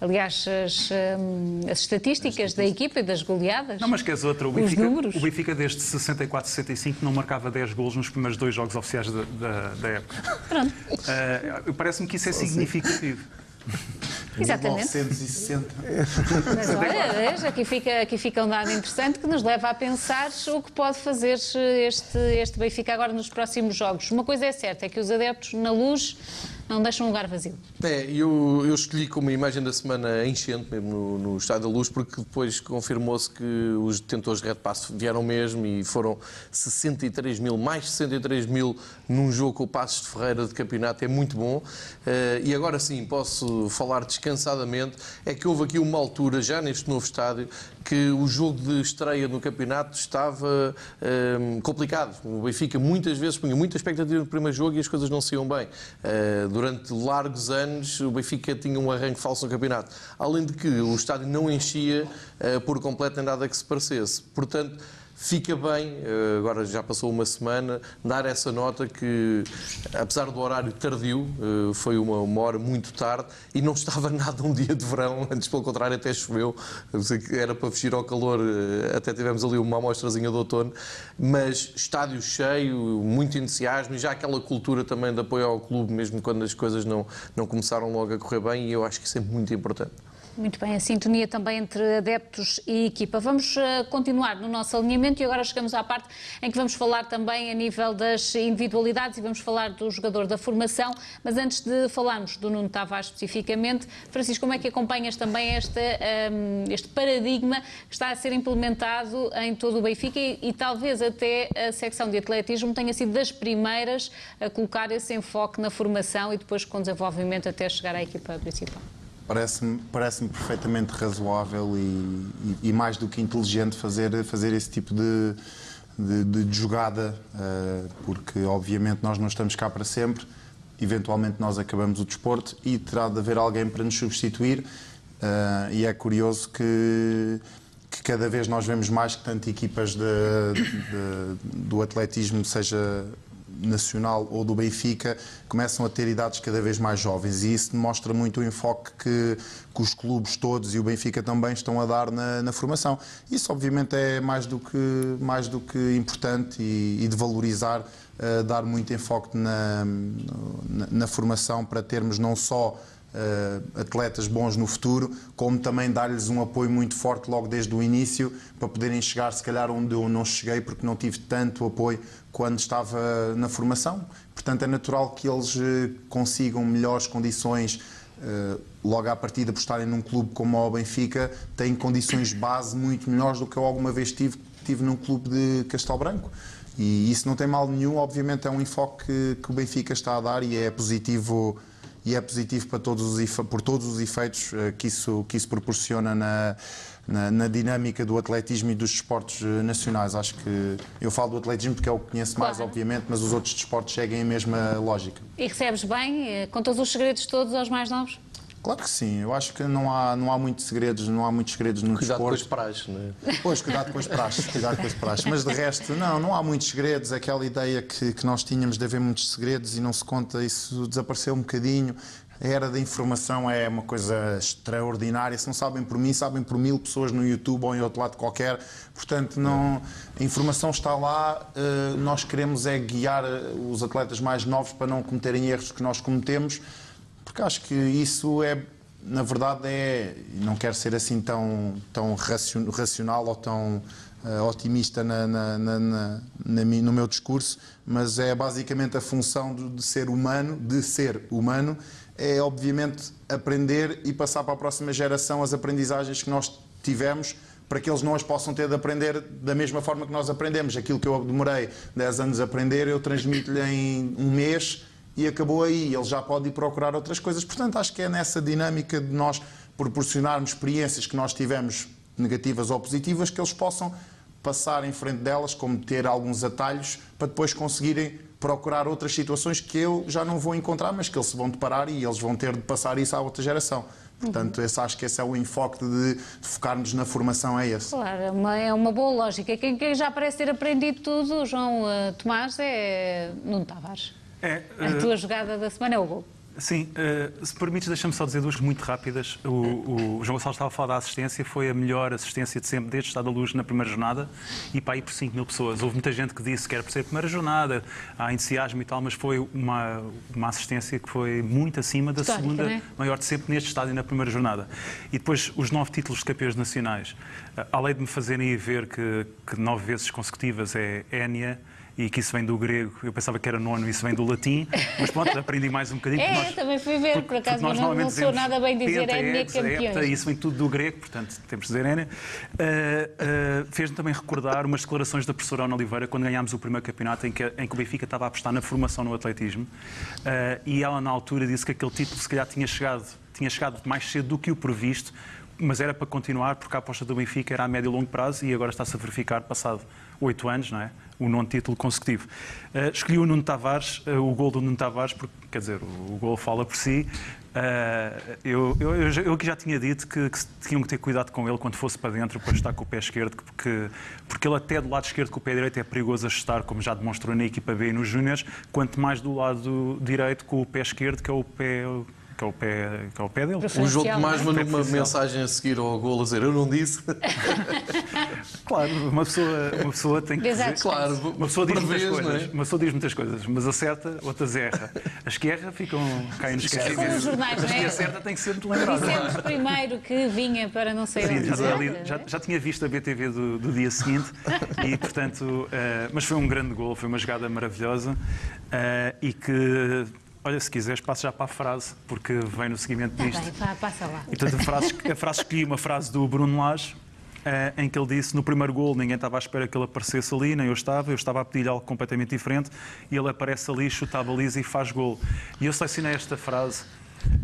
Speaker 1: aliás, as, um, as estatísticas da equipa e das goleadas.
Speaker 4: Não, mas queres outra? O Benfica, números. o Benfica desde 64, 65 não marcava 10 golos nos primeiros dois jogos oficiais da, da, da época.
Speaker 1: Pronto.
Speaker 4: Uh, Parece-me que isso é significativo. (laughs)
Speaker 1: Exatamente.
Speaker 2: 960.
Speaker 1: Mas olha, aqui fica, aqui fica um dado interessante que nos leva a pensar o que pode fazer este, este Benfica agora nos próximos jogos. Uma coisa é certa, é que os adeptos na luz não deixa um lugar vazio.
Speaker 3: É, eu, eu escolhi como imagem da semana enchente, mesmo no, no Estádio da Luz, porque depois confirmou-se que os detentores de Red Pass vieram mesmo e foram 63 mil, mais de 63 mil num jogo com o Passos de Ferreira de campeonato, é muito bom. Uh, e agora sim, posso falar descansadamente, é que houve aqui uma altura, já neste novo estádio, que o jogo de estreia no campeonato estava um, complicado. O Benfica muitas vezes punha muita expectativa no primeiro jogo e as coisas não saíam bem. Uh, durante largos anos o Benfica tinha um arranque falso no campeonato. Além de que o estádio não enchia uh, por completo em nada que se parecesse. Portanto, fica bem, eh, agora já passou uma semana, dar essa nota que, apesar do horário tardio, eh, foi uma, uma hora muito tarde e não estava (laughs) nada um dia de verão, antes pelo contrário até choveu, era para fugir ao calor, eh, até tivemos ali uma amostrazinha de outono, mas estádio cheio, muito entusiasmo e já aquela cultura também de apoio ao clube, mesmo quando as coisas não, não começaram logo a correr bem. E eu acho que isso é muito importante.
Speaker 1: Muito bem, a sintonia também entre adeptos e equipa. Vamos uh, continuar no nosso alinhamento e agora chegamos à parte em que vamos falar também a nível das individualidades e vamos falar do jogador da formação. Mas antes de falarmos do Nuno Tavares especificamente, Francisco, como é que acompanhas também este, ehm, este paradigma que está a ser implementado em todo o Benfica e, e talvez até a secção de atletismo tenha sido das primeiras a colocar esse enfoque na formação e depois com desenvolvimento até chegar à equipa principal?
Speaker 2: Parece-me parece perfeitamente razoável e, e, e, mais do que inteligente fazer, fazer esse tipo de, de, de jogada, uh, porque obviamente nós não estamos cá para sempre, eventualmente nós acabamos o desporto e terá de haver alguém para nos substituir. Uh, e é curioso que, que, cada vez nós vemos mais que tanto equipas de, do atletismo, seja Nacional ou do Benfica começam a ter idades cada vez mais jovens e isso mostra muito o enfoque que, que os clubes todos e o Benfica também estão a dar na, na formação. Isso obviamente é mais do que, mais do que importante e, e de valorizar, uh, dar muito enfoque na, na, na formação para termos não só uh, atletas bons no futuro, como também dar-lhes um apoio muito forte logo desde o início para poderem chegar, se calhar, onde eu não cheguei porque não tive tanto apoio quando estava na formação. Portanto, é natural que eles uh, consigam melhores condições. Uh, logo à partida, por estarem num clube como o Benfica, têm condições base muito melhores do que eu alguma vez tive, tive num clube de Castelo Branco. E isso não tem mal nenhum, obviamente é um enfoque que, que o Benfica está a dar e é positivo e é positivo para todos os, por todos os efeitos eh, que isso, que isso proporciona na, na, na, dinâmica do atletismo e dos esportes eh, nacionais. Acho que eu falo do atletismo porque é o que conheço mais, claro. obviamente, mas os outros desportos seguem a mesma lógica.
Speaker 1: E recebes bem? Eh, contas os segredos todos aos mais novos?
Speaker 2: Claro que sim, eu acho que não há, não há muitos segredos, não há muitos segredos no
Speaker 3: cuidado
Speaker 2: desporto.
Speaker 3: Cuidado com as praxes, não
Speaker 2: é? Pois, cuidado com as praxes, cuidado com as praxes. Mas de resto, não, não há muitos segredos. Aquela ideia que, que nós tínhamos de haver muitos segredos e não se conta, isso desapareceu um bocadinho. A era da informação é uma coisa extraordinária. Se não sabem por mim, sabem por mil pessoas no YouTube ou em outro lado qualquer. Portanto, não, a informação está lá. Eh, nós queremos é guiar eh, os atletas mais novos para não cometerem erros que nós cometemos, porque acho que isso é, na verdade, é. Não quero ser assim tão, tão racional ou tão uh, otimista na, na, na, no meu discurso, mas é basicamente a função de, de ser humano, de ser humano é obviamente aprender e passar para a próxima geração as aprendizagens que nós tivemos para que eles não as possam ter de aprender da mesma forma que nós aprendemos. Aquilo que eu demorei 10 anos a aprender, eu transmito-lhe em um mês e acabou aí. Ele já pode ir procurar outras coisas. Portanto, acho que é nessa dinâmica de nós proporcionarmos experiências que nós tivemos, negativas ou positivas, que eles possam passar em frente delas, como ter alguns atalhos, para depois conseguirem procurar outras situações que eu já não vou encontrar, mas que eles se vão deparar e eles vão ter de passar isso à outra geração. Portanto, esse, acho que esse é o enfoque de, de focarmos na formação, é esse.
Speaker 1: Claro, é uma, é uma boa lógica. Quem, quem, já parece ter aprendido tudo, João uh, Tomás, é Nuno Tavares. É, uh... A tua jogada da semana é o gol.
Speaker 4: Sim, uh, se permites, deixa-me só dizer duas muito rápidas. O, o, João Gonçalves estava a falar da assistência, foi a melhor assistência de sempre desde Estado da Luz na primeira jornada e para aí por 5 mil pessoas. Houve muita gente que disse que era por ser a primeira jornada, há entusiasmo e tal, mas foi uma, uma assistência que foi muito acima da Histórica, segunda, é? maior de sempre neste estádio na primeira jornada. E depois os nove títulos de campeões nacionais. Uh, além de me fazerem ver que, que nove vezes consecutivas é Énia e que isso vem do grego. Eu pensava que era nono, isso vem do latim, mas pronto, aprendi mais um bocadinho.
Speaker 1: É,
Speaker 4: nós-
Speaker 1: também fui ver, por acaso, mas não, não sou nada bem dizer minha campeões.
Speaker 4: isso vem tudo do grego, portanto temos de dizer Énia. Uh, uh, Fez-me também recordar umas declarações da professora Ana Oliveira quando ganhámos o primeiro campeonato em que, em que o Benfica estava a apostar na formação no atletismo uh, e ela na altura disse que aquele título se calhar tinha chegado, tinha chegado mais cedo do que o previsto, mas era para continuar porque a aposta do Benfica era a médio e longo prazo e agora está-se a verificar passado oito anos, não é? O nono título consecutivo. Uh, escolhi o Nuno Tavares, uh, o gol do Nuno Tavares, porque, quer dizer, o, o gol fala por si. Uh, eu, eu, eu, já- eu já tinha dito que, que tinham que ter cuidado com ele quando fosse para dentro para estar com o pé esquerdo, porque, porque ele até do lado esquerdo com o pé direito é perigoso ajustar, como já demonstrou na equipa B e nos Júniors, quanto mais do lado direito com o pé esquerdo, que é o pé, que é o pé, que é o pé dele.
Speaker 3: O João Tomás mandou uma mensagem a seguir ao gol a dizer eu não disse. (laughs)
Speaker 4: Claro, uma pessoa, uma pessoa tem que dizer...
Speaker 3: Claro,
Speaker 4: Uma pessoa diz muitas
Speaker 3: vez,
Speaker 4: coisas,
Speaker 3: é?
Speaker 4: uma pessoa diz muitas coisas, mas acerta, outras erra. As que erra ficam, caem nos esquecem.
Speaker 1: como os jornais,
Speaker 4: As
Speaker 1: não é?
Speaker 4: que acerta tem que ser muito lembrado.
Speaker 1: Dissemos primeiro que vinha para não sei
Speaker 4: Sim,
Speaker 1: onde.
Speaker 4: já, lido- já- já tinha visto a BTV do, do dia seguinte, e portanto, eh, mas foi um grande gol, foi uma jogada maravilhosa eh, e que, olha, se quiseres, passo já para a frase, porque vem no seguimento
Speaker 1: Tá
Speaker 4: disto.
Speaker 1: bem, passa lá.
Speaker 4: E portanto, a frase, a frase escolhi uma frase do Bruno Lage, eh, em que ele disse: no primeiro gol ninguém estava à espera que ele aparecesse ali, nem eu estava, eu estava a pedir algo completamente diferente, e ele aparece ali, chuta a baliza e faz gol. E eu selecionei esta frase.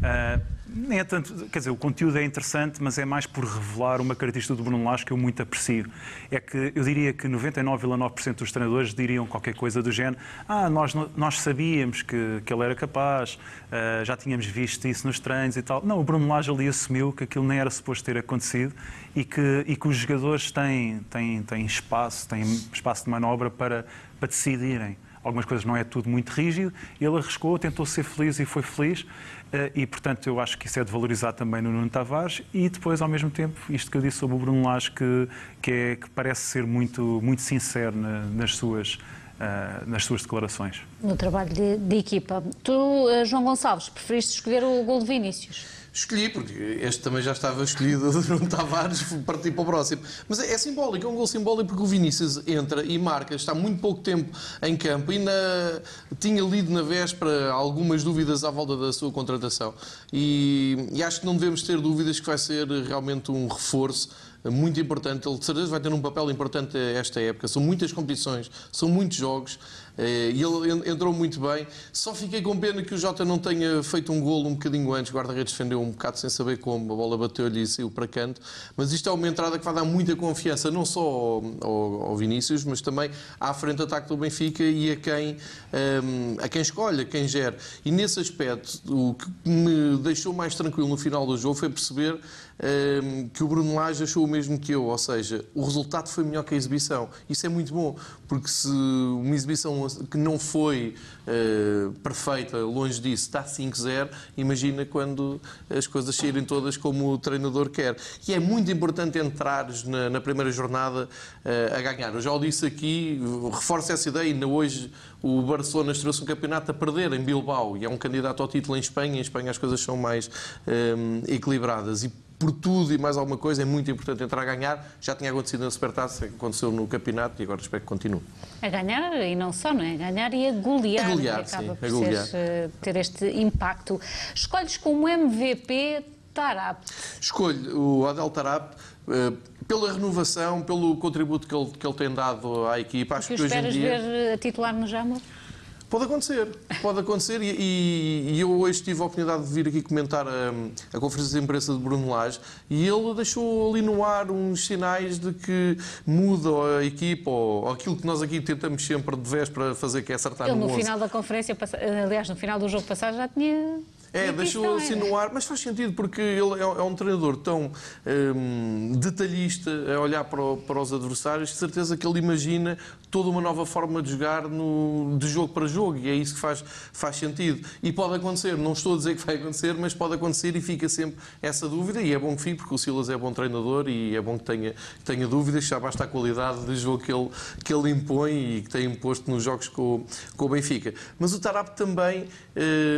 Speaker 4: Eh, nem é tanto, quer dizer, o conteúdo é interessante, mas é mais por revelar uma característica do Bruno Lage que eu muito aprecio. É que eu diria que 99,9% dos treinadores diriam qualquer coisa do género: Ah, nós, nós sabíamos que, que ele era capaz, eh, já tínhamos visto isso nos treinos e tal. Não, o Bruno Lage ali assumiu que aquilo nem era suposto ter acontecido e que, e que os jogadores têm, têm, têm espaço, têm espaço de manobra para, para decidirem. Algumas coisas não é tudo muito rígido. Ele arriscou, tentou ser feliz e foi feliz. eh, E, portanto, eu acho que isso é de valorizar também no Nuno Tavares. E depois, ao mesmo tempo, isto que eu disse sobre o Bruno Lage, que, que, é, que parece ser muito, muito sincero na- nas, suas, ah, nas suas declarações.
Speaker 1: No trabalho de, de equipa. Tu, eh, João Gonçalves, preferiste escolher o gol de Vinícius?
Speaker 3: Escolhi, porque este também já estava escolhido (laughs) do Nuno Tavares, parti para o próximo. Mas é, é simbólico, é um gol simbólico porque o Vinícius entra e marca, está muito pouco tempo em campo e na- tinha lido na véspera algumas dúvidas à volta da sua contratação. E, e acho que não devemos ter dúvidas que vai ser realmente um reforço muito importante. Ele de certeza vai ter um papel importante esta época. São muitas competições, são muitos jogos. Eh, E ele en- entrou muito bem. Só fiquei com pena que o Jota não tenha feito um golo um bocadinho antes. O guarda-redes defendeu um bocado sem saber como. A bola bateu-lhe e saiu para canto. Mas isto é uma entrada que vai dar muita confiança, não só ao, ao- ao Vinícius, mas também à frente de ataque do Benfica e a quem, ehm, a quem escolhe, a quem gera. E nesse aspecto, o que me deixou mais tranquilo no final do jogo foi perceber ehm, que o Bruno Lage achou o mesmo que eu, ou seja, o resultado foi melhor que a exibição. Isso é muito bom, porque se uma exibição que não foi eh, perfeita, longe disso, está 5-0, imagina quando as coisas saírem todas como o treinador quer. E é muito importante entrares na, na primeira jornada eh, a ganhar. Eu já o disse aqui, reforço essa ideia, ainda hoje o Barcelona estreou-se um campeonato a perder em Bilbao e é um candidato ao título em Espanha. Em Espanha as coisas são mais eh, equilibradas. E por tudo e mais alguma coisa é muito importante entrar a ganhar. Já tinha acontecido na Supertaça, aconteceu no campeonato e agora espero que continue.
Speaker 1: A ganhar e não só, não é? A ganhar e a golear.
Speaker 3: A golear,
Speaker 1: que acaba
Speaker 3: sim, a golear.
Speaker 1: ser, eh, ter este impacto. Escolhes como MVP Tarap.
Speaker 3: Escolho o Adel Tarap eh, pela renovação, pelo contributo que ele, que ele tem dado à equipa. Acho
Speaker 1: Que
Speaker 3: que hoje em
Speaker 1: esperas
Speaker 3: dia.
Speaker 1: ver a titular no Jamor?
Speaker 3: Pode acontecer, pode acontecer. E, e- e eu hoje tive a oportunidade de vir aqui comentar a, a conferência de imprensa de Bruno Lage e ele deixou ali no ar uns sinais de que muda a equipa ou, ou aquilo que nós aqui tentamos sempre de vez para fazer, que é acertar
Speaker 1: Ele
Speaker 3: no
Speaker 1: no
Speaker 3: 11.
Speaker 1: final da conferência, aliás, no final do jogo passado já tinha.
Speaker 3: É, deixou assim no ar, mas faz sentido porque ele é, é um treinador tão hum, detalhista a olhar para, o- para os adversários, de certeza que ele imagina toda uma nova forma de jogar no- de jogo para jogo e é isso que faz, faz sentido. E pode acontecer, não estou a dizer que vai acontecer, mas pode acontecer e fica sempre essa dúvida. E é bom que fique, porque o Silas é bom treinador e é bom que tenha, que tenha dúvidas, já basta a qualidade de jogo que ele, que ele impõe e que tem imposto nos jogos com, com o Benfica. Mas o Tarap também,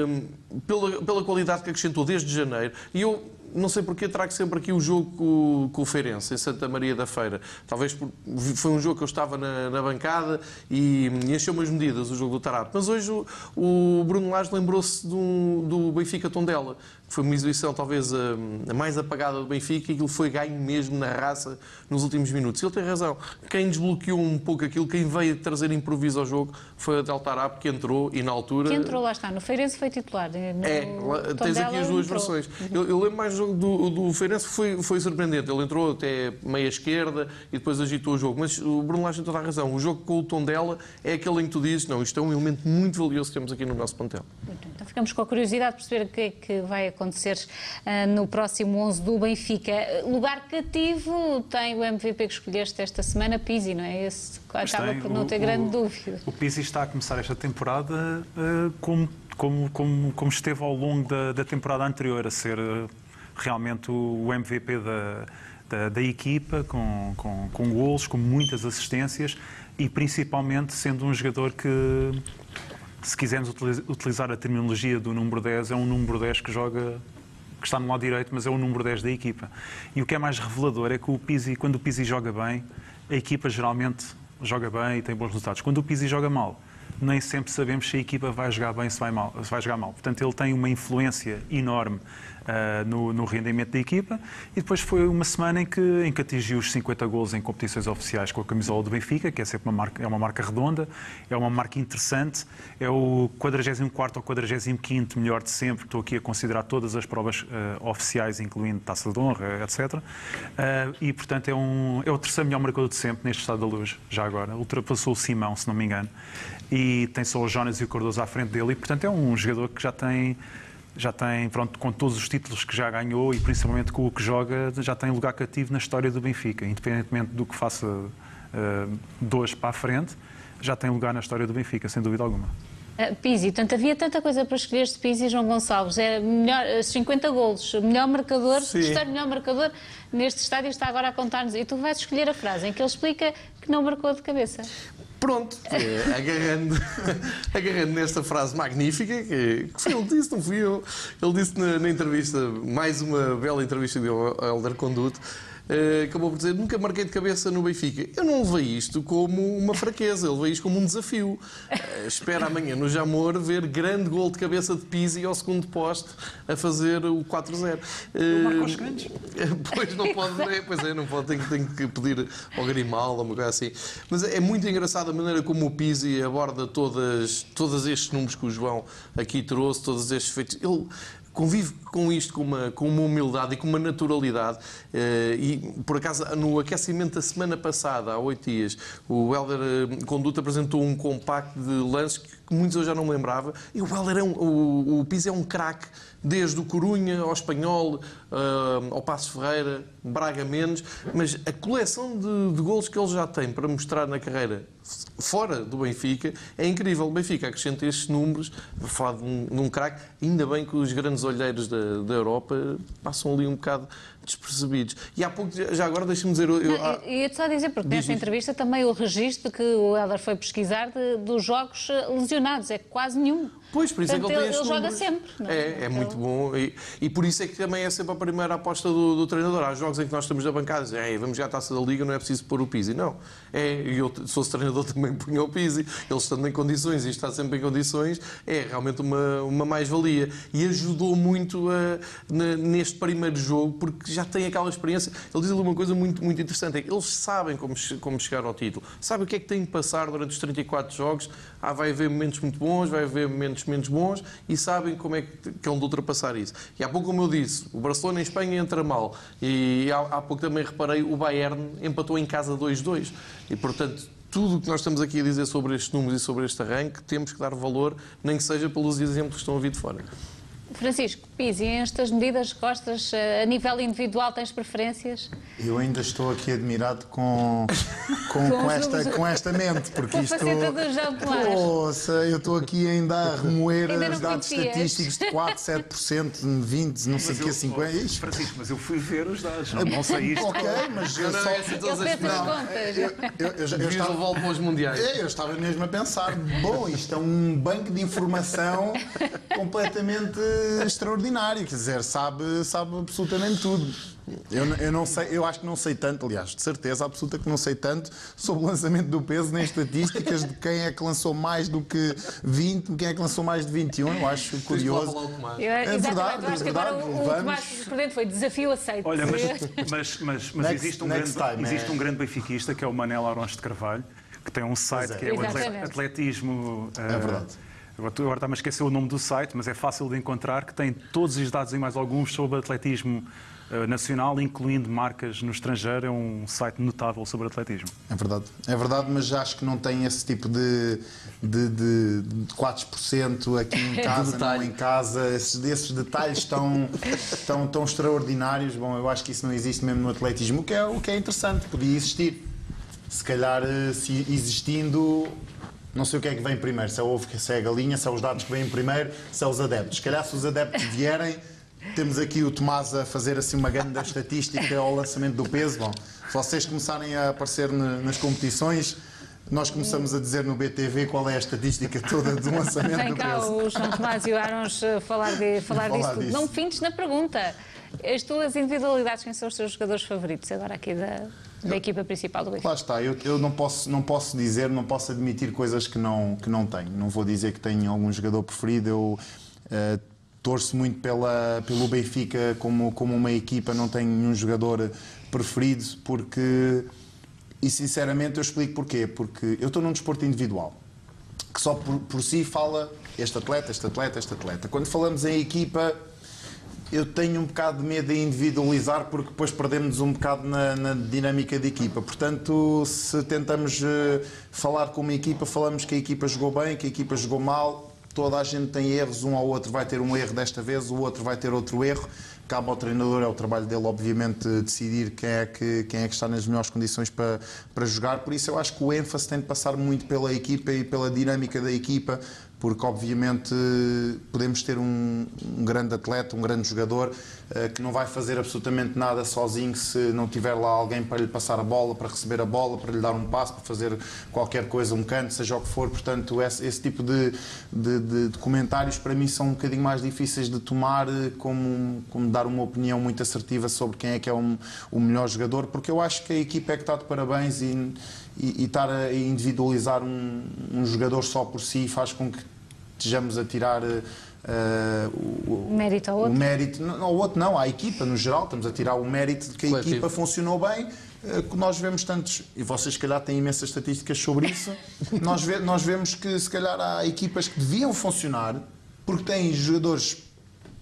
Speaker 3: hum, pela, pela qualidade que acrescentou desde janeiro, e eu não sei porque trago sempre aqui o jogo com, com o Feirense, em Santa Maria da Feira. Talvez por, foi um jogo que eu estava na, na bancada e, e encheu umas medidas o jogo do Tarap. Mas hoje o, o Bruno Lage lembrou-se do, do Benfica Tondela, foi uma exibição talvez a, a, mais apagada do Benfica e aquilo foi ganho mesmo na raça nos últimos minutos. Ele tem razão. Quem desbloqueou um pouco aquilo, quem veio trazer improviso ao jogo foi a Delta Arap que entrou e na altura.
Speaker 1: Que entrou, lá está. No Feirense foi titular. No
Speaker 3: é, tens aqui as duas entrou. versões. Uhum. Eu, eu, lembro mais do jogo do, do Feirense, foi, foi surpreendente. Ele entrou até meia esquerda e depois agitou o jogo. Mas o Bruno Lage tem toda a razão. O jogo com o Tondela é aquele em que tu dizes: não, isto é um elemento muito valioso que temos aqui no nosso plantel.
Speaker 1: Então ficamos com a curiosidade de perceber o que é que vai acontecer uh, no próximo 11 do Benfica. Lugar cativo tem o MVP que escolheste esta semana, Pizzi, não é? Esse acaba por não ter o, grande dúvida.
Speaker 4: O Pizzi está a começar esta temporada uh, como, como, como, como, esteve ao longo da, da temporada anterior, a ser uh, realmente o, o MVP da, da, da, equipa, com, com, com golos, com muitas assistências e principalmente sendo um jogador que se quisermos utilizar a terminologia do número 10, é um número 10 que joga que está no lado direito, mas é o número 10 da equipa. E o que é mais revelador é que o Pizzi, quando o Pizzi joga bem, a equipa geralmente joga bem e tem bons resultados. Quando o Pizzi joga mal, nem sempre sabemos se a equipa vai jogar bem ou se se vai jogar mal. Portanto, ele tem uma influência enorme uh, no, no, rendimento da equipa. E depois foi uma semana em que, em que atingiu os 50 gols em competições oficiais com a camisola do Benfica, que é sempre uma marca, é uma marca redonda, é uma marca interessante, é o 44 ou 45 melhor de sempre. Estou aqui a considerar todas as provas uh, oficiais, incluindo taça de honra, etc. Uh, e, portanto, é, um, é o terceiro melhor marcador de sempre neste estado da luz, já agora. Ultrapassou o Simão, se não me engano. E tem só o Jonas e o Cardoso à frente dele. E, portanto, é um jogador que já tem já tem, pronto, com todos os títulos que já ganhou e principalmente com o que joga, já tem lugar cativo na história do Benfica, independentemente do que faça uh, dois para a frente, já tem lugar na história do Benfica, sem dúvida alguma.
Speaker 1: Uh, Pizzi, portanto, havia tanta coisa para escolher de Pizzi e João Gonçalves. É melhor, 50 golos, melhor marcador, terceiro melhor marcador neste estádio está agora a contar-nos. E tu vais escolher a frase em que ele explica que não marcou de cabeça.
Speaker 3: Pronto, é, agarrando, (laughs) agarrando nesta frase magnífica, que, que ele disse, não fui eu. Ele disse na, na entrevista, mais uma bela entrevista de Helder Conduto, acabou por dizer: Nunca marquei de cabeça no Benfica. Eu não vejo isto como uma fraqueza, ele veio isto como um desafio. Uh, espera amanhã no Jamor ver grande gol de cabeça de Pizzi ao segundo poste a fazer o 4-0.
Speaker 4: Uh, os grandes. (laughs)
Speaker 3: Pois não pode, é, pois é, não pode, tem, tem que pedir ao Grimaldo, uma coisa assim. Mas é muito engraçada a maneira como o Pizzi aborda todas, todos estes números que o João aqui trouxe, todos estes feitos. Ele convive com isto com uma, com uma humildade e com uma naturalidade. Eh, e, por acaso, no aquecimento da semana passada, há oito dias, o Helder eh, Conduto apresentou um compacto de lances que muitos eu já não lembrava. E o Helder é um, o, o Pizzi é um craque desde o Corunha ao Espanhol, uh, ao Passo Ferreira, Braga menos, mas a coleção de, de golos que ele já tem para mostrar na carreira fora do Benfica é incrível. O Benfica acrescenta estes números, vou falar de um, um craque, ainda bem que os grandes olheiros da, da Europa passam ali um bocado despercebidos. E há pouco, já agora deixa-me dizer. Eu, eu,
Speaker 1: ah, ia-te só dizer, porque nesta entrevista também o registro que o Helder foi pesquisar de, dos jogos lesionados, é quase nenhum.
Speaker 3: Pois, por isso
Speaker 1: Portanto,
Speaker 3: é que ele
Speaker 1: tem
Speaker 3: Ele
Speaker 1: joga sempre.
Speaker 3: Não é, é, é muito bom. E, e, por isso é que também é sempre a primeira aposta do, do treinador. Há jogos em que nós estamos na bancada e dizem, vamos já à taça da Liga, não é preciso pôr o Pizzi. Não. É, eu, se fosse treinador, (laughs) também punha o Pizzi. Ele estando em condições e está sempre em condições, é realmente uma, uma mais-valia. E ajudou muito a, neste primeiro jogo, porque já tem aquela experiência. Ele diz ali uma coisa muito, muito interessante: é que eles sabem como, como chegar ao título, sabem o que é que tem que passar durante os 34 jogos. Ah, vai haver momentos muito bons, vai haver momentos menos bons e sabem como é que, é de ultrapassar isso. E há pouco, como eu disse, o Barcelona em Espanha entra mal. E há, há pouco também reparei, o Bayern empatou em casa 2-2. E, portanto, tudo o que nós estamos aqui a dizer sobre estes números e sobre este arranque, temos que dar valor, nem que seja pelos exemplos que estão a vir de fora.
Speaker 1: Francisco Pizzi, estas medidas costas, eh, a nível individual, tens preferências?
Speaker 2: Eu ainda estou aqui admirado com, (laughs) com, com, esta, com esta mente, porque isto. Poxa, eu estou aqui ainda a remoer os dados estatísticos de 4, 7%, 20, não sei o que, 50.
Speaker 4: Isto. Francisco, mas eu fui ver os dados, não, não sei isto.
Speaker 2: Ok, mas eu só.
Speaker 1: Eu feito as contas. Eu,
Speaker 3: eu, estava, para os mundiais.
Speaker 2: É, eu estava mesmo a pensar, bom, isto é um banco de informação (laughs) completamente extraordinário, quer dizer, sabe, sabe absolutamente tudo. Eu, eu não sei, eu acho que não sei tanto, aliás, de certeza absoluta que não sei tanto sobre o lançamento do peso nem estatísticas de quem é que lançou mais do que 20, quem é que lançou mais de 21, eu acho curioso.
Speaker 1: Eu,
Speaker 2: É
Speaker 1: exatamente,
Speaker 2: verdade,
Speaker 1: eu acho
Speaker 2: é
Speaker 1: que agora
Speaker 2: verdade,
Speaker 1: o, o
Speaker 2: vamos.
Speaker 1: Tomás Prudente foi desafio aceito.
Speaker 4: Olha, mas, (laughs) mas, mas, mas
Speaker 2: Next-
Speaker 4: existe, um grande,
Speaker 2: time,
Speaker 4: existe
Speaker 2: é.
Speaker 4: um grande benfiquista que é o Manel Aroncho de Carvalho, que tem um site
Speaker 2: é.
Speaker 4: que é o
Speaker 1: Exatamente.
Speaker 4: Atletismo. eh,
Speaker 2: É verdade.
Speaker 4: Agora agora está-me a esquecer o nome do site, mas é fácil de encontrar, que tem todos os dados e mais alguns sobre atletismo eh, nacional, incluindo marcas no estrangeiro. É um site notável sobre atletismo.
Speaker 2: É verdade, é verdade, mas acho que não tem esse tipo de, de, de, de 4% aqui em (laughs) casa, não em casa, esses, esses detalhes tão, tão, tão extraordinários. Bom, eu acho que isso não existe mesmo no atletismo, o que é, o que é interessante, podia existir. Se calhar, eh, se existindo, não sei o que é que vem primeiro, se é o ovo, se é a galinha, se é os dados que vêm primeiro, se é os adeptos. Se calhar, se os adeptos vierem, temos aqui o Tomás a fazer assim uma grande estatística ao lançamento do peso. Bom, se vocês começarem a aparecer na- nas competições, nós começamos a dizer no BTV qual é a estatística toda do lançamento
Speaker 1: Vem
Speaker 2: do
Speaker 1: cá
Speaker 2: peso.
Speaker 1: o João Tomás e o Arons eh, falar, de, falar,
Speaker 2: Falar
Speaker 1: disso
Speaker 2: disso.
Speaker 1: Não fintes na pergunta. As tuas individualidades, quem são os teus jogadores favoritos agora aqui da, da equipa principal do Benfica?
Speaker 2: Lá está, eu, eu não, posso, não posso dizer, não posso admitir coisas que não, que não tenho. Não vou dizer que tenho algum jogador preferido. Eu eh, torço muito pela, pelo Benfica como, como uma equipa, não tenho nenhum jogador preferido, porque. E sinceramente eu explico porquê. Porque eu estou num desporto individual que só por, por si fala este atleta, este atleta, este atleta. Quando falamos em equipa, eu tenho um bocado de medo de individualizar porque depois perdemos um bocado na, na dinâmica de equipa. Portanto, se tentamos eh, falar com uma equipa, falamos que a equipa jogou bem, que a equipa jogou mal. Toda a gente tem erros, um ao outro vai ter um erro desta vez, o outro vai ter outro erro. Cabe ao treinador, é o trabalho dele, obviamente, decidir quem é que, quem é que está nas melhores condições para, para jogar. Por isso, eu acho que o ênfase tem de passar muito pela equipa e pela dinâmica da equipa, porque obviamente podemos ter um, um grande atleta, um grande jogador eh, que não vai fazer absolutamente nada sozinho se não tiver lá alguém para lhe passar a bola, para receber a bola, para lhe dar um passo, para fazer qualquer coisa, um canto, seja o que for. Portanto, esse, esse tipo de, de, de- de comentários para mim são um bocadinho mais difíceis de tomar eh, como, como dar uma opinião muito assertiva sobre quem é que é um- o melhor jogador, porque eu acho que a equipa é que está de parabéns e, e, e estar a individualizar um, um jogador só por si faz com que estejamos a tirar o, o-
Speaker 1: Mérito ao outro.
Speaker 2: o mérito, não, ao outro não, à equipa no geral, estamos a tirar o mérito de que a
Speaker 3: Coletivo.
Speaker 2: equipa funcionou bem, eh, que nós vemos tantos, e vocês se calhar têm imensas estatísticas sobre isso, (laughs) nós, ve- nós vemos que se calhar há equipas que deviam funcionar porque têm jogadores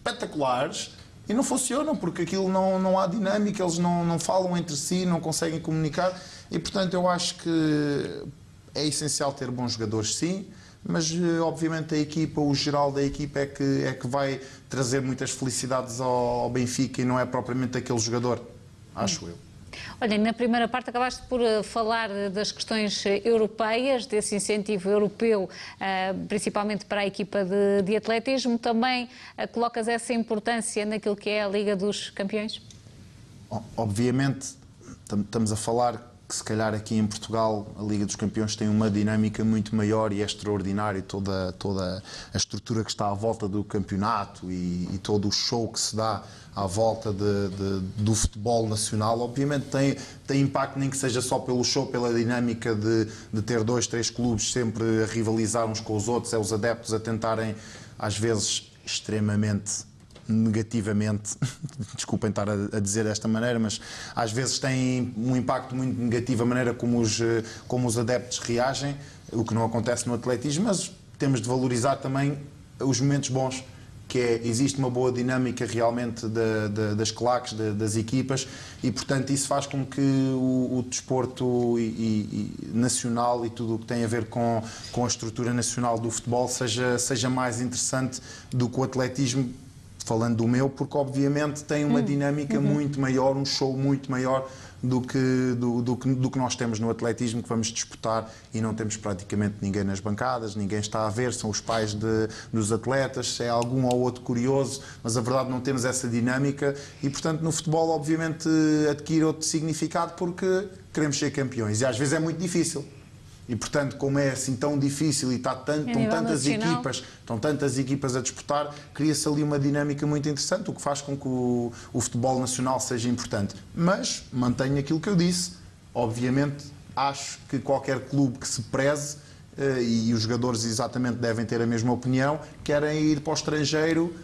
Speaker 2: espetaculares e não funcionam porque aquilo não, não há dinâmica, eles não, não falam entre si, não conseguem comunicar e portanto eu acho que é essencial ter bons jogadores sim, mas eh, obviamente a equipa, o geral da equipa é que, é que vai trazer muitas felicidades ao, ao Benfica e não é propriamente aquele jogador, acho eu.
Speaker 1: Olha, na primeira parte acabaste por eh, falar eh, das questões europeias, desse incentivo europeu, principalmente para a equipa de, de atletismo. Também colocas essa importância naquilo que é a Liga dos Campeões?
Speaker 2: Obviamente, tam- estamos a falar que se calhar aqui em Portugal a Liga dos Campeões tem uma dinâmica muito maior e é extraordinário toda, toda a estrutura que está à volta do campeonato e, e todo o show que se dá à volta de- de- do futebol nacional. Obviamente tem, tem impacto nem que seja só pelo show, pela dinâmica de, de ter dois, três clubes sempre a rivalizar uns com os outros, é os adeptos a tentarem às vezes extremamente negativamente, (laughs) desculpem estar a, a dizer desta maneira, mas às vezes tem um impacto muito negativo a maneira como os, eh, como os adeptos reagem, o que não acontece no atletismo, mas temos de valorizar também os momentos bons, que é, existe uma boa dinâmica realmente da- da- das claques, da- das equipas, e portanto isso faz com que o, o desporto e- e- e nacional e tudo o que tem a ver com, com a estrutura nacional do futebol seja, seja mais interessante do que o atletismo falando do meu, porque obviamente tem uma dinâmica muito maior, um show muito maior do que, do, do, que, do que nós temos no atletismo, que vamos disputar e não temos praticamente ninguém nas bancadas, ninguém está a ver, são os pais de, dos atletas, é algum ou outro curioso, mas a verdade não temos essa dinâmica e, portanto, no futebol, obviamente, adquire outro significado porque queremos ser campeões e às vezes é muito difícil. E portanto, como é assim tão difícil e está tanto, estão tantas
Speaker 1: nacional.
Speaker 2: equipas, estão tantas equipas a disputar, cria-se ali uma dinâmica muito interessante, o que faz com que o, o futebol nacional seja importante. Mas mantenho aquilo que eu disse. Obviamente, acho que qualquer clube que se preze eh, e os jogadores exatamente devem ter a mesma opinião, querem ir para o estrangeiro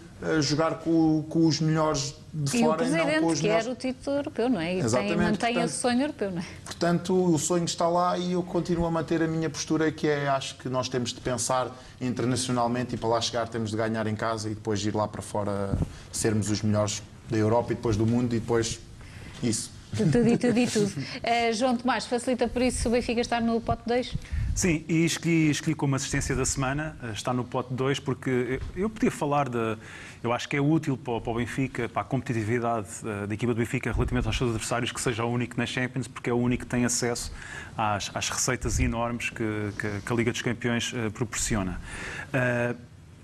Speaker 2: jogar com, com os melhores de
Speaker 1: E o
Speaker 2: fora e não com
Speaker 1: Presidente
Speaker 2: os
Speaker 1: quer
Speaker 2: melhores.
Speaker 1: o título europeu, não é? E tem,
Speaker 2: Exatamente,
Speaker 1: mantém
Speaker 2: portanto-
Speaker 1: esse sonho europeu, não é?
Speaker 2: Portanto, o sonho está lá e eu continuo a manter a minha postura, que é acho que nós temos de pensar internacionalmente e para lá chegar temos de ganhar em casa e depois ir lá para fora sermos os melhores da Europa e depois do mundo e depois isso.
Speaker 1: Tudo e tudo e tudo. Eh, João Tomás, facilita por isso o Benfica estar no pote 2?
Speaker 4: Sim, e escolhi, escolhi como assistência da semana, eh, está no pote 2, porque eu, eu podia falar de. Eu acho que é útil para, para o Benfica, para a competitividade eh, da equipa do Benfica relativamente aos seus adversários, que seja o único na Champions, porque é o único que tem acesso às, às receitas enormes que, que- que a Liga dos Campeões eh, proporciona. Eh,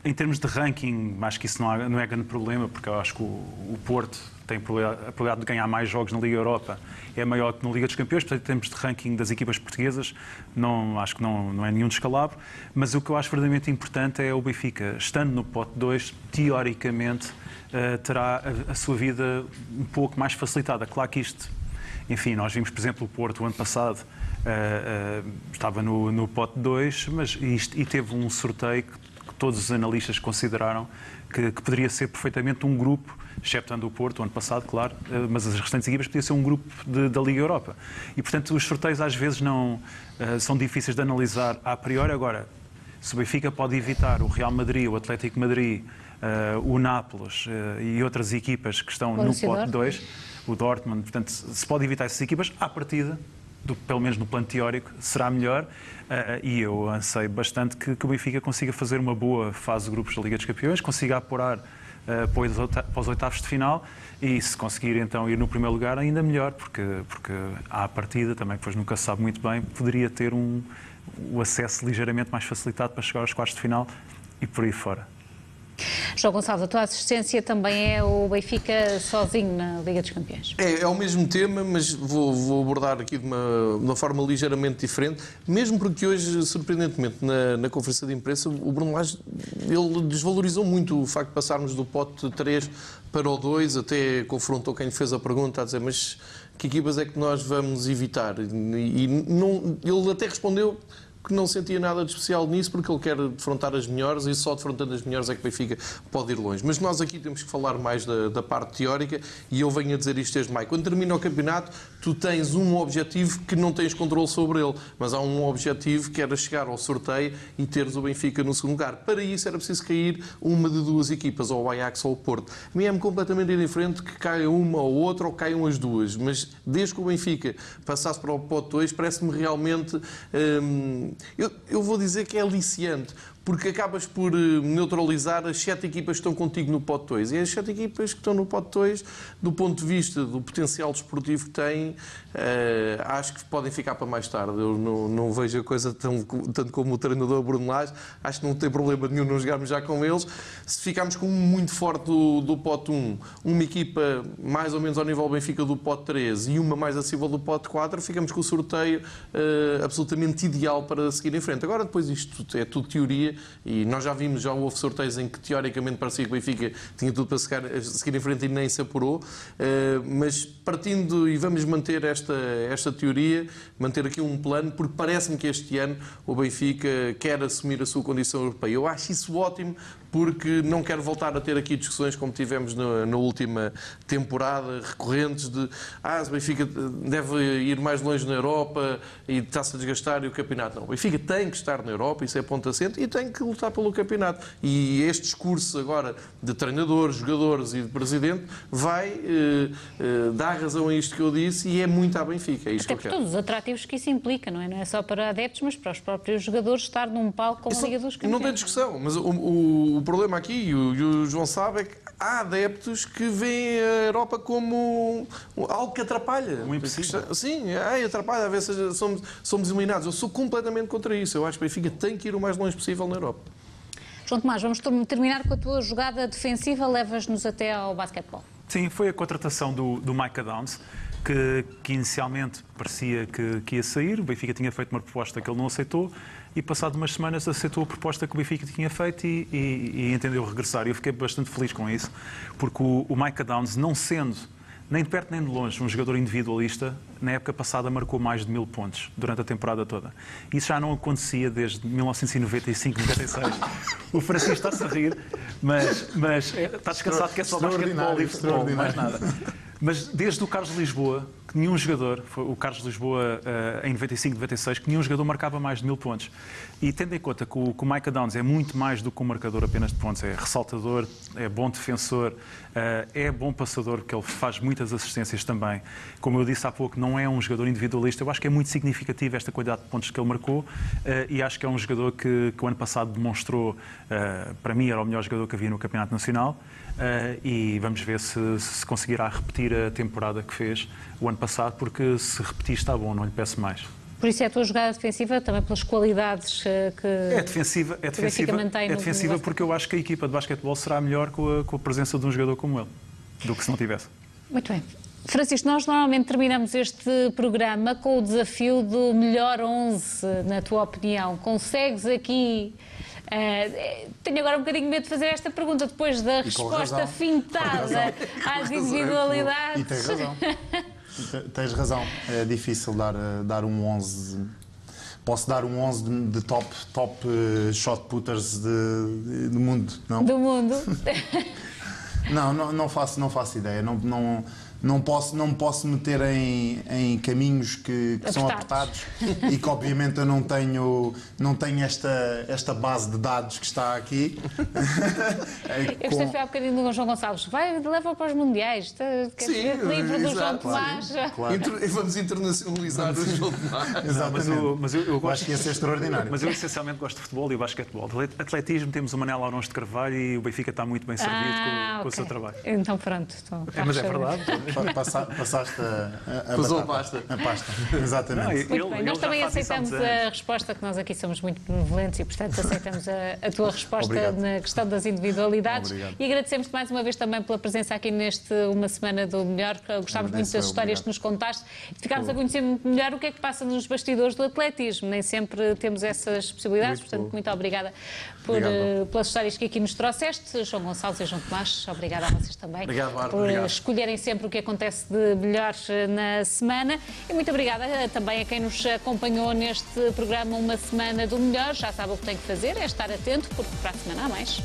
Speaker 4: em termos de ranking, acho que isso não, há- não é grande problema, porque eu acho que o, o Porto tem a probabilidade de ganhar mais jogos na Liga Europa é maior que na Liga dos Campeões, portanto, em termos de ranking das equipas portuguesas, não, acho que não, não é nenhum descalabro. Mas o que eu acho verdadeiramente importante é o Benfica, estando no pote 2, teoricamente, eh, terá a, a sua vida um pouco mais facilitada. Claro que isto, enfim, nós vimos, por exemplo, o Porto o ano passado. eh, eh, estava no, no pote 2, mas e teve um sorteio que todos os analistas consideraram que, que poderia ser perfeitamente um grupo, exceptando o Porto, o ano passado, claro, eh, mas as restantes equipas podia ser um grupo de- da Liga Europa. E, portanto, os sorteios às vezes não eh, são difíceis de analisar a priori. Agora, se o Benfica pode evitar o Real Madrid, o Atlético Madrid, eh, o Nápoles e outras equipas que estão
Speaker 1: Borussia
Speaker 4: no pote
Speaker 1: Dortmund.
Speaker 4: 2, o Dortmund, portanto, se pode evitar essas equipas, à partida, do- pelo menos no plano teórico, será melhor. eh, e eu anseio bastante que, que o Benfica consiga fazer uma boa fase de grupos da Liga dos Campeões, consiga apurar oita- para os oitavos de final e se conseguir então ir no primeiro lugar, ainda melhor, porque, porque à partida, também depois nunca se sabe muito bem, poderia ter um, o acesso ligeiramente mais facilitado para chegar aos quartos de final e por aí fora.
Speaker 1: João Gonçalves, a tua assistência também é o Benfica sozinho na Liga dos Campeões.
Speaker 3: É, é o mesmo tema, mas vou, vou abordar aqui de uma, de uma forma ligeiramente diferente, mesmo porque hoje, surpreendentemente, na, na conferência de imprensa, o Bruno Lage ele desvalorizou muito o facto de passarmos do pote 3 para o 2, até confrontou quem fez a pergunta a dizer, mas que equipas é que nós vamos evitar? E, e não, ele até respondeu que não sentia nada de especial nisso porque ele quer defrontar as melhores e só defrontando as melhores é que o Benfica pode ir longe. Mas nós aqui temos que falar mais da, da parte teórica e eu venho a dizer isto desde maio. Quando termina o campeonato, tu tens um objetivo que não tens controle sobre ele, mas há um objetivo que era chegar ao sorteio e teres o Benfica no segundo lugar. Para isso era preciso cair uma de duas equipas, ou o Ajax ou o Porto. A mim é-me completamente indiferente que caia uma ou outra ou caiam as duas, mas desde que o Benfica passasse para o pote 2, parece-me realmente. hum, eu, eu vou dizer que é aliciante, porque acabas por eh, neutralizar as sete equipas que estão contigo no pote 2. E as sete equipas que estão no pote 2, do ponto de vista do potencial desportivo que têm, eh, acho que podem ficar para mais tarde. Eu não, não vejo a coisa tão, tanto como o treinador Bruno Lage. Acho que não tem problema nenhum não jogarmos já com eles. Se ficarmos com um muito forte do, do pote 1, uma equipa mais ou menos ao nível Benfica do pote 3 e uma mais acessível do pote 4, ficamos com o sorteio eh, absolutamente ideal para seguir em frente. Agora, depois isto é tudo teoria e nós já vimos, já houve sorteios em que teoricamente parecia que o Benfica tinha tudo para seguir, seguir em frente e nem se apurou, Eh, mas partindo e vamos manter esta, esta teoria, manter aqui um plano, porque parece-me que este ano o Benfica quer assumir a sua condição europeia. Eu acho isso ótimo, porque não quero voltar a ter aqui discussões como tivemos na, na última temporada, recorrentes de ah, o Benfica deve ir mais longe na Europa e está-se a desgastar e o campeonato. Não, o Benfica tem que estar na Europa, isso é ponto assente, e tem que lutar pelo campeonato. E este discurso agora de treinadores, jogadores e de presidente vai eh, eh, dar razão a isto que eu disse e é muito à Benfica. É isto
Speaker 1: Até
Speaker 3: que
Speaker 1: por todos os atrativos que isso implica, não é? Não é só para adeptos, mas para os próprios jogadores estar num palco como a Liga dos Campeões.
Speaker 3: não tem discussão, mas o- o problema aqui, e o, e o João sabe, é que há adeptos que veem a Europa como algo que atrapalha.
Speaker 4: Um impossível.
Speaker 3: Sim, ai, atrapalha, a ver se somos, somos eliminados. Eu sou completamente contra isso. Eu acho que o Benfica tem que ir o mais longe possível na Europa.
Speaker 1: João Tomás, vamos ter- terminar com a tua jogada defensiva, levas-nos até ao basquetebol.
Speaker 4: Sim, foi a contratação do, do Mike Downs. que, que inicialmente parecia que, que ia sair. O Benfica tinha feito uma proposta que ele não aceitou e, passado umas semanas, aceitou a proposta que o Benfica tinha feito e, e, e entendeu regressar. E eu fiquei bastante feliz com isso, porque o, o Micah Downs, não sendo nem de perto nem de longe, um jogador individualista, na época passada marcou mais de mil pontos durante a temporada toda. Isso já não acontecia desde 1995, 96. o Francisco está-se a rir, mas, mas é, está descansado que é só basquetebol e futebol, mais nada. Mas desde o Carlos Lisboa, que nenhum jogador, foi o Carlos Lisboa uh, em 95, 96, que nenhum jogador marcava mais de mil pontos. E tendo em conta que o, que o Micah Downs é muito mais do que um marcador apenas de pontos, é ressaltador, é bom defensor, uh, é bom passador, porque ele faz muitas assistências também. Como eu disse há pouco, não é um jogador individualista. Eu acho que é muito significativo esta quantidade de pontos que ele marcou uh, e acho que é um jogador que, que o ano passado demonstrou, para mim, era o melhor jogador que havia no Campeonato Nacional. Uh, e vamos ver se, se conseguirá repetir a temporada que fez o ano passado, porque se repetir está bom, não lhe peço mais.
Speaker 1: Por isso é a tua jogada defensiva também pelas qualidades eh, que
Speaker 4: é defensiva, é defensiva, é defensiva porque eu acho que a equipa de basquetebol será melhor com a, com a presença de um jogador como ele do que se não tivesse.
Speaker 1: Muito bem. Francisco, nós normalmente terminamos este programa com o desafio do melhor 11, na tua opinião. Consegues aqui Uh, tenho agora um bocadinho medo de fazer esta pergunta depois da resposta fintada às individualidades.
Speaker 2: E tens razão. tens razão. É difícil dar, eh, dar um 11. Posso dar um 11 de, de top, top uh, shot putters de, do mundo, não?
Speaker 1: Do mundo. (laughs)
Speaker 2: não, não, não, faço, não faço ideia. Não, não, não posso, não posso meter em, em caminhos que, que são apertados e que obviamente eu não tenho, não tenho esta, esta base de dados que está aqui. (laughs)
Speaker 1: eu gostei foi há bocadinho do João Gonçalves. Vai, leva para os mundiais. Sim, livro do João Tomás.
Speaker 3: Claro. Inter, vamos internacionalizar o João (laughs) Tomás.
Speaker 2: Exato, mas eu, mas eu, eu gosto, acho que ia ser extraordinário.
Speaker 4: Mas eu essencialmente gosto de futebol e basquetebol. Atletismo temos o Manel Arons de Carvalho e o Benfica está muito bem servido ah, com, okay. com, o seu trabalho.
Speaker 1: Então pronto. Então,
Speaker 4: é, mas é verdade.
Speaker 2: Passaste a,
Speaker 3: a, Passou a pasta.
Speaker 2: A pasta, exatamente. Não,
Speaker 1: ele, ele nós também aceitamos a resposta, que nós aqui somos muito benevolentes e, portanto, aceitamos a, a tua resposta Obrigado. na questão das individualidades. Obrigado. E agradecemos-te mais uma vez também pela presença aqui neste Uma Semana do Melhor. Gostámos muito das histórias que nos contaste e ficámos a conhecer muito melhor o que é que passa nos bastidores do atletismo. Nem sempre temos essas possibilidades, muito portanto, muito obrigada por, uh, pelas histórias que aqui nos trouxeste. João Gonçalves e João Tomás, obrigada a vocês também
Speaker 3: Obrigado, Marco.
Speaker 1: por
Speaker 3: Obrigado.
Speaker 1: escolherem sempre o que acontece de melhor eh, na semana. E muito obrigada eh, também a quem nos acompanhou neste programa Uma Semana do Melhor. Já sabe o que tem que fazer, é estar atento, porque para a semana há mais.